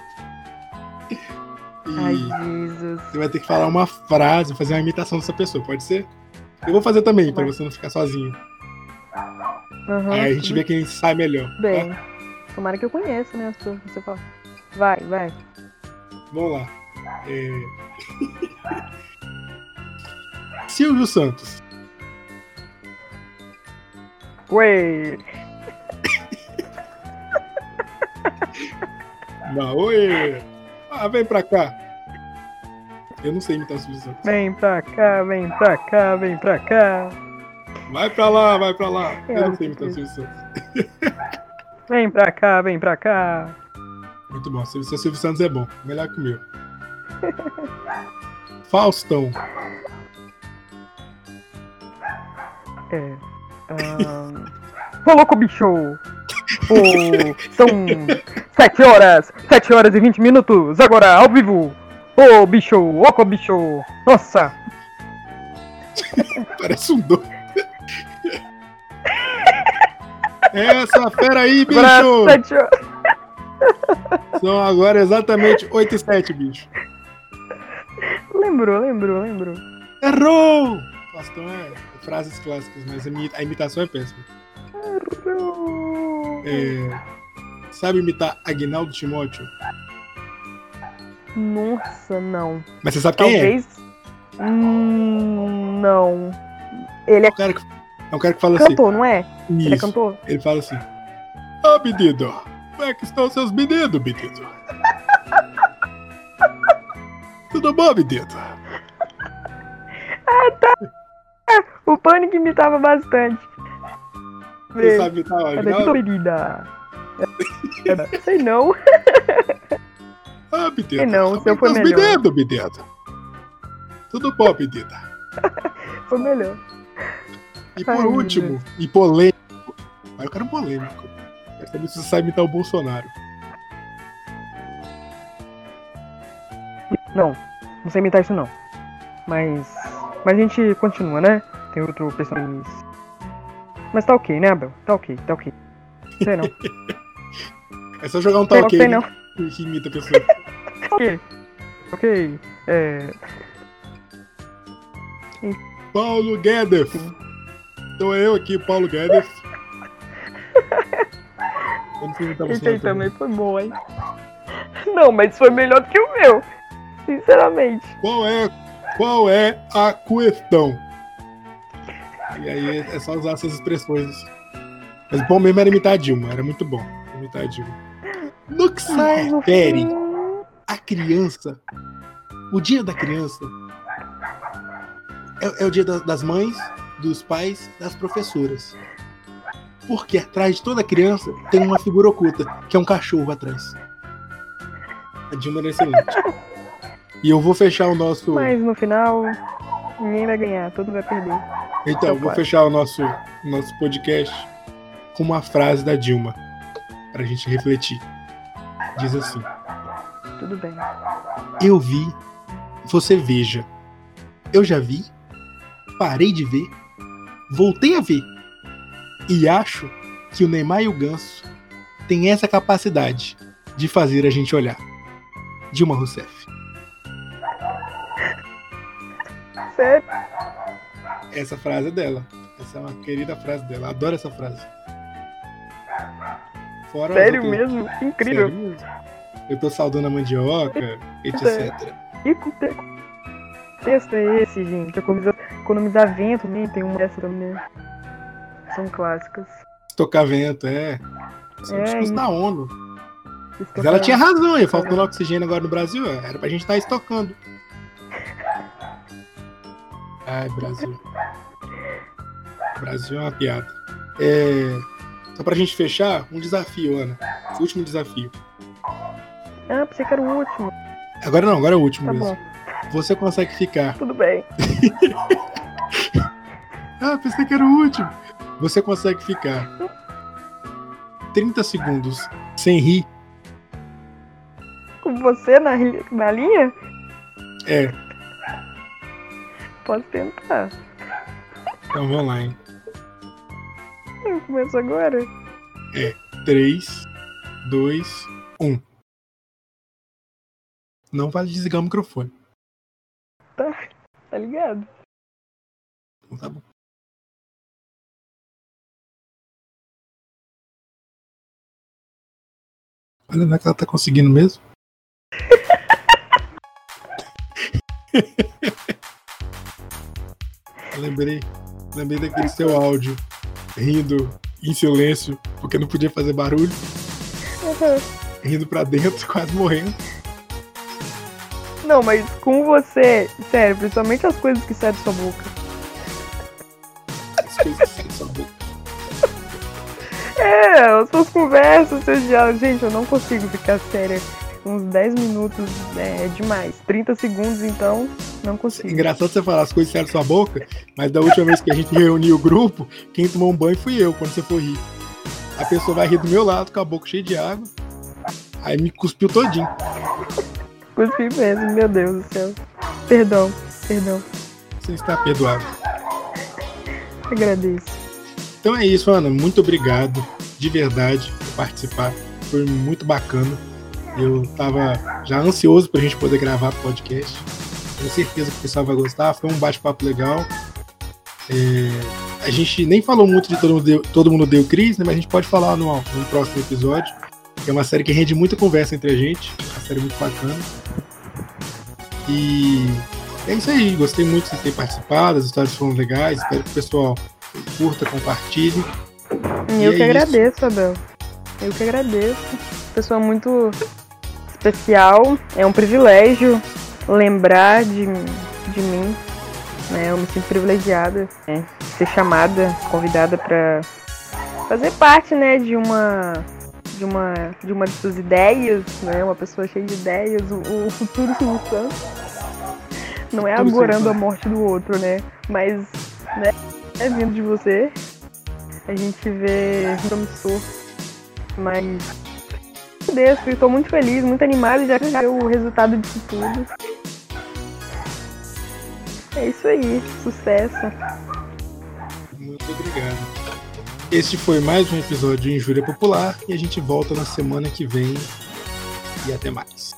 [SPEAKER 2] Ai,
[SPEAKER 1] e
[SPEAKER 2] Jesus.
[SPEAKER 1] você vai ter que falar uma frase, fazer uma imitação dessa pessoa, pode ser? Eu vou fazer também, pra
[SPEAKER 2] Vai.
[SPEAKER 1] você não ficar sozinho.
[SPEAKER 2] Aham,
[SPEAKER 1] Aí a gente vê quem sai melhor. tá?
[SPEAKER 2] bem. Tomara que eu conheça, né? as pessoas que Você fala. Vai, vai.
[SPEAKER 1] Vamos lá. É... Silvio Santos.
[SPEAKER 2] Ué,
[SPEAKER 1] Não, oi! Ah, vem pra cá. Eu não sei imitar o Silvio Santos.
[SPEAKER 2] vem pra cá, vem pra cá, vem pra cá.
[SPEAKER 1] Vai pra lá, vai pra lá. Eu não
[SPEAKER 2] Eu
[SPEAKER 1] sei imitar o. Silvio Santos.
[SPEAKER 2] Vem pra cá, vem pra cá.
[SPEAKER 1] Muito bom. Seu Silvio Santos é bom. Melhor que o meu. Faustão.
[SPEAKER 2] É. ahn, Ô louco bicho! Ô, são sete horas, sete horas e 20 minutos, agora ao vivo! Ô bicho, ô louco bicho! Nossa!
[SPEAKER 1] Parece um doido. Essa fera aí,
[SPEAKER 2] Agora
[SPEAKER 1] bicho!
[SPEAKER 2] sete horas.
[SPEAKER 1] São agora exatamente 8 e 7, bicho.
[SPEAKER 2] Lembrou, lembrou, lembrou.
[SPEAKER 1] Errou! Faustão é frases clássicas, mas a imi- a imitação é péssima. É, sabe imitar Agnaldo Timóteo?
[SPEAKER 2] Nossa, não.
[SPEAKER 1] Mas você sabe quem é?
[SPEAKER 2] Talvez. Hum, não. Ele é
[SPEAKER 1] É um cara que, é um cara que fala assim.
[SPEAKER 2] cantor, não é? Ele é
[SPEAKER 1] Isso.
[SPEAKER 2] cantor?
[SPEAKER 1] Ele fala assim: Ô menino, como é que estão seus meninos, menino? Tudo bom, menino?
[SPEAKER 2] O Pânico imitava bastante.
[SPEAKER 1] Você sabe imitar o.
[SPEAKER 2] É, é, sei não.
[SPEAKER 1] Ah, menino.
[SPEAKER 2] Sei não, o seu foi
[SPEAKER 1] tá
[SPEAKER 2] melhor.
[SPEAKER 1] meninos, menino? Tudo bom, menino?
[SPEAKER 2] Foi melhor.
[SPEAKER 1] E por
[SPEAKER 2] Ai,
[SPEAKER 1] último, e polêmico. Aí eu quero polêmico. Quero saber se você sabe imitar o Bolsonaro.
[SPEAKER 2] Não, não sei imitar isso não. Mas. Mas a gente continua, né? Tem outro personagem. Mas tá ok, né, Abel? Tá ok, tá ok. Sei não.
[SPEAKER 1] É só jogar um
[SPEAKER 2] Sei não,
[SPEAKER 1] talk
[SPEAKER 2] sei não.
[SPEAKER 1] que que imita a pessoa.
[SPEAKER 2] Ok. Ok. É.
[SPEAKER 1] Paulo Guedes. Então é eu aqui, Paulo Guedes.
[SPEAKER 2] Esse
[SPEAKER 1] Bolsonaro
[SPEAKER 2] aí também foi bom, hein? Não, mas foi melhor do que o meu. Sinceramente.
[SPEAKER 1] Qual é, qual é a questão? E aí é só usar essas expressões. Mas bom mesmo era imitar a Dilma, era muito bom imitar a Dilma. No que se
[SPEAKER 2] Mas no
[SPEAKER 1] refere
[SPEAKER 2] fim.
[SPEAKER 1] a criança, o dia da criança é, é o dia da- das mães, dos pais, das professoras. Porque atrás de toda criança tem uma figura oculta, que é um cachorro atrás. A Dilma era excelente. E eu vou fechar o nosso.
[SPEAKER 2] Mas no final, ninguém vai ganhar, todo mundo vai perder.
[SPEAKER 1] Então,
[SPEAKER 2] Então
[SPEAKER 1] vou
[SPEAKER 2] vai.
[SPEAKER 1] fechar o nosso, nosso podcast com uma frase da Dilma, pra gente refletir. Diz assim:
[SPEAKER 2] Tudo bem.
[SPEAKER 1] Eu vi, você veja. Eu já vi, parei de ver, voltei a ver. E acho que o Neymar e o Ganso têm essa capacidade de fazer a gente olhar. Dilma Rousseff.
[SPEAKER 2] Sério?
[SPEAKER 1] Essa frase é dela. Essa é uma querida frase dela. Adoro essa frase. Fora
[SPEAKER 2] Sério
[SPEAKER 1] outras-
[SPEAKER 2] mesmo? Incrível.
[SPEAKER 1] Sério mesmo. Eu tô saudando a mandioca, etc.
[SPEAKER 2] E que te- texto é esse, gente? Economizar, economizar vento, né? Tem uma dessa também. né? São clássicas.
[SPEAKER 1] Tocar vento, é. Isso é
[SPEAKER 2] É
[SPEAKER 1] discurso da ONU. Mas ela tinha razão, ia faltando oxigênio agora no Brasil, ó. era pra gente estar estocando. Ai, Brasil. Brasil é uma piada. É... Só pra gente fechar, um desafio, Ana. Último desafio.
[SPEAKER 2] Ah, pensei que era o último.
[SPEAKER 1] Agora não, agora é o último
[SPEAKER 2] Tá
[SPEAKER 1] mesmo.
[SPEAKER 2] bom,
[SPEAKER 1] Você consegue ficar.
[SPEAKER 2] tudo bem.
[SPEAKER 1] Ah, pensei que era o último. Você consegue ficar 30 segundos sem rir.
[SPEAKER 2] Com você na, na linha?
[SPEAKER 1] É,
[SPEAKER 2] Posso tentar.
[SPEAKER 1] então vamos lá, hein?
[SPEAKER 2] Eu começo agora?
[SPEAKER 1] 3, 2, 1. Não vale desligar o microfone.
[SPEAKER 2] Tá ligado?
[SPEAKER 1] Então tá bom. Olha, não é que ela tá conseguindo mesmo? Lembrei, lembrei daquele seu áudio rindo em silêncio, porque não podia fazer barulho, rindo pra dentro, quase morrendo.
[SPEAKER 2] Não, mas com você, sério, principalmente as coisas que saem da sua boca.
[SPEAKER 1] As coisas que
[SPEAKER 2] É, as suas conversas, seus diálogos. Gente, eu não consigo ficar séria. Uns 10 minutos é demais. 30 segundos, então, não consigo.
[SPEAKER 1] Engraçado você falar as coisas da sua boca, mas da última vez que a gente reuniu o grupo, quem tomou um banho fui eu, quando você for rir. A pessoa vai rir do meu lado, com a boca cheia de água, aí me cuspiu todinho.
[SPEAKER 2] Cuspi mesmo, meu Deus do céu. Perdão, perdão.
[SPEAKER 1] Você está perdoado.
[SPEAKER 2] Agradeço.
[SPEAKER 1] Então é isso, Ana. Muito obrigado, de verdade, por participar. Foi muito bacana. Eu tava já ansioso pra gente poder gravar podcast. Tenho certeza que o pessoal vai gostar. Foi um bate-papo legal. É, a gente nem falou muito de Todo Mundo Deu, Todo Deu Cris, né? Mas a gente pode falar no, no próximo episódio. É uma série que rende muita conversa entre a gente. Uma série muito bacana. E é isso aí. Gostei muito de ter participado. As histórias foram legais. Espero que o pessoal curta, compartilhe. E
[SPEAKER 2] eu
[SPEAKER 1] é
[SPEAKER 2] que
[SPEAKER 1] isso.
[SPEAKER 2] agradeço, Abel. Eu que agradeço. Pessoa muito especial. É um privilégio lembrar de, de mim. Né? Eu me sinto privilegiada né? de ser chamada, convidada para fazer parte né, de uma de uma de uma de suas ideias, né? Uma pessoa cheia de ideias, o, o futuro Silvio Santos. Não é agorando a morte do outro, né? Mas né, é vindo de você. A gente vê promissor. Mas Deus, eu estou muito feliz, muito animada de já ver o resultado disso tudo. É isso aí, sucesso.
[SPEAKER 1] Muito obrigado. Este foi mais um episódio de Injúria Popular e a gente volta na semana que vem. E até mais.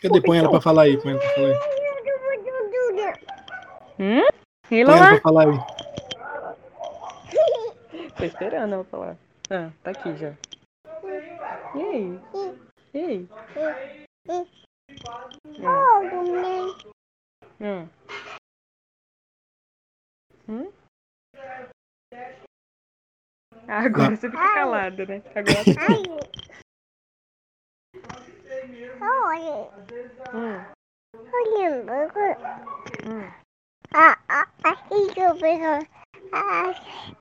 [SPEAKER 1] Cadê? Põe ela pra falar aí. Põe ela pra falar aí.
[SPEAKER 2] Hum?
[SPEAKER 1] Põe ela pra falar aí.
[SPEAKER 2] Tô esperando ela falar. Ah, tá aqui já. E aí? E aí? Hum. Hum. Hum? Ah, agora você fica calada, né? Agora Hum. Hum.
[SPEAKER 4] Ah, ah, ah, eu pego. Ah,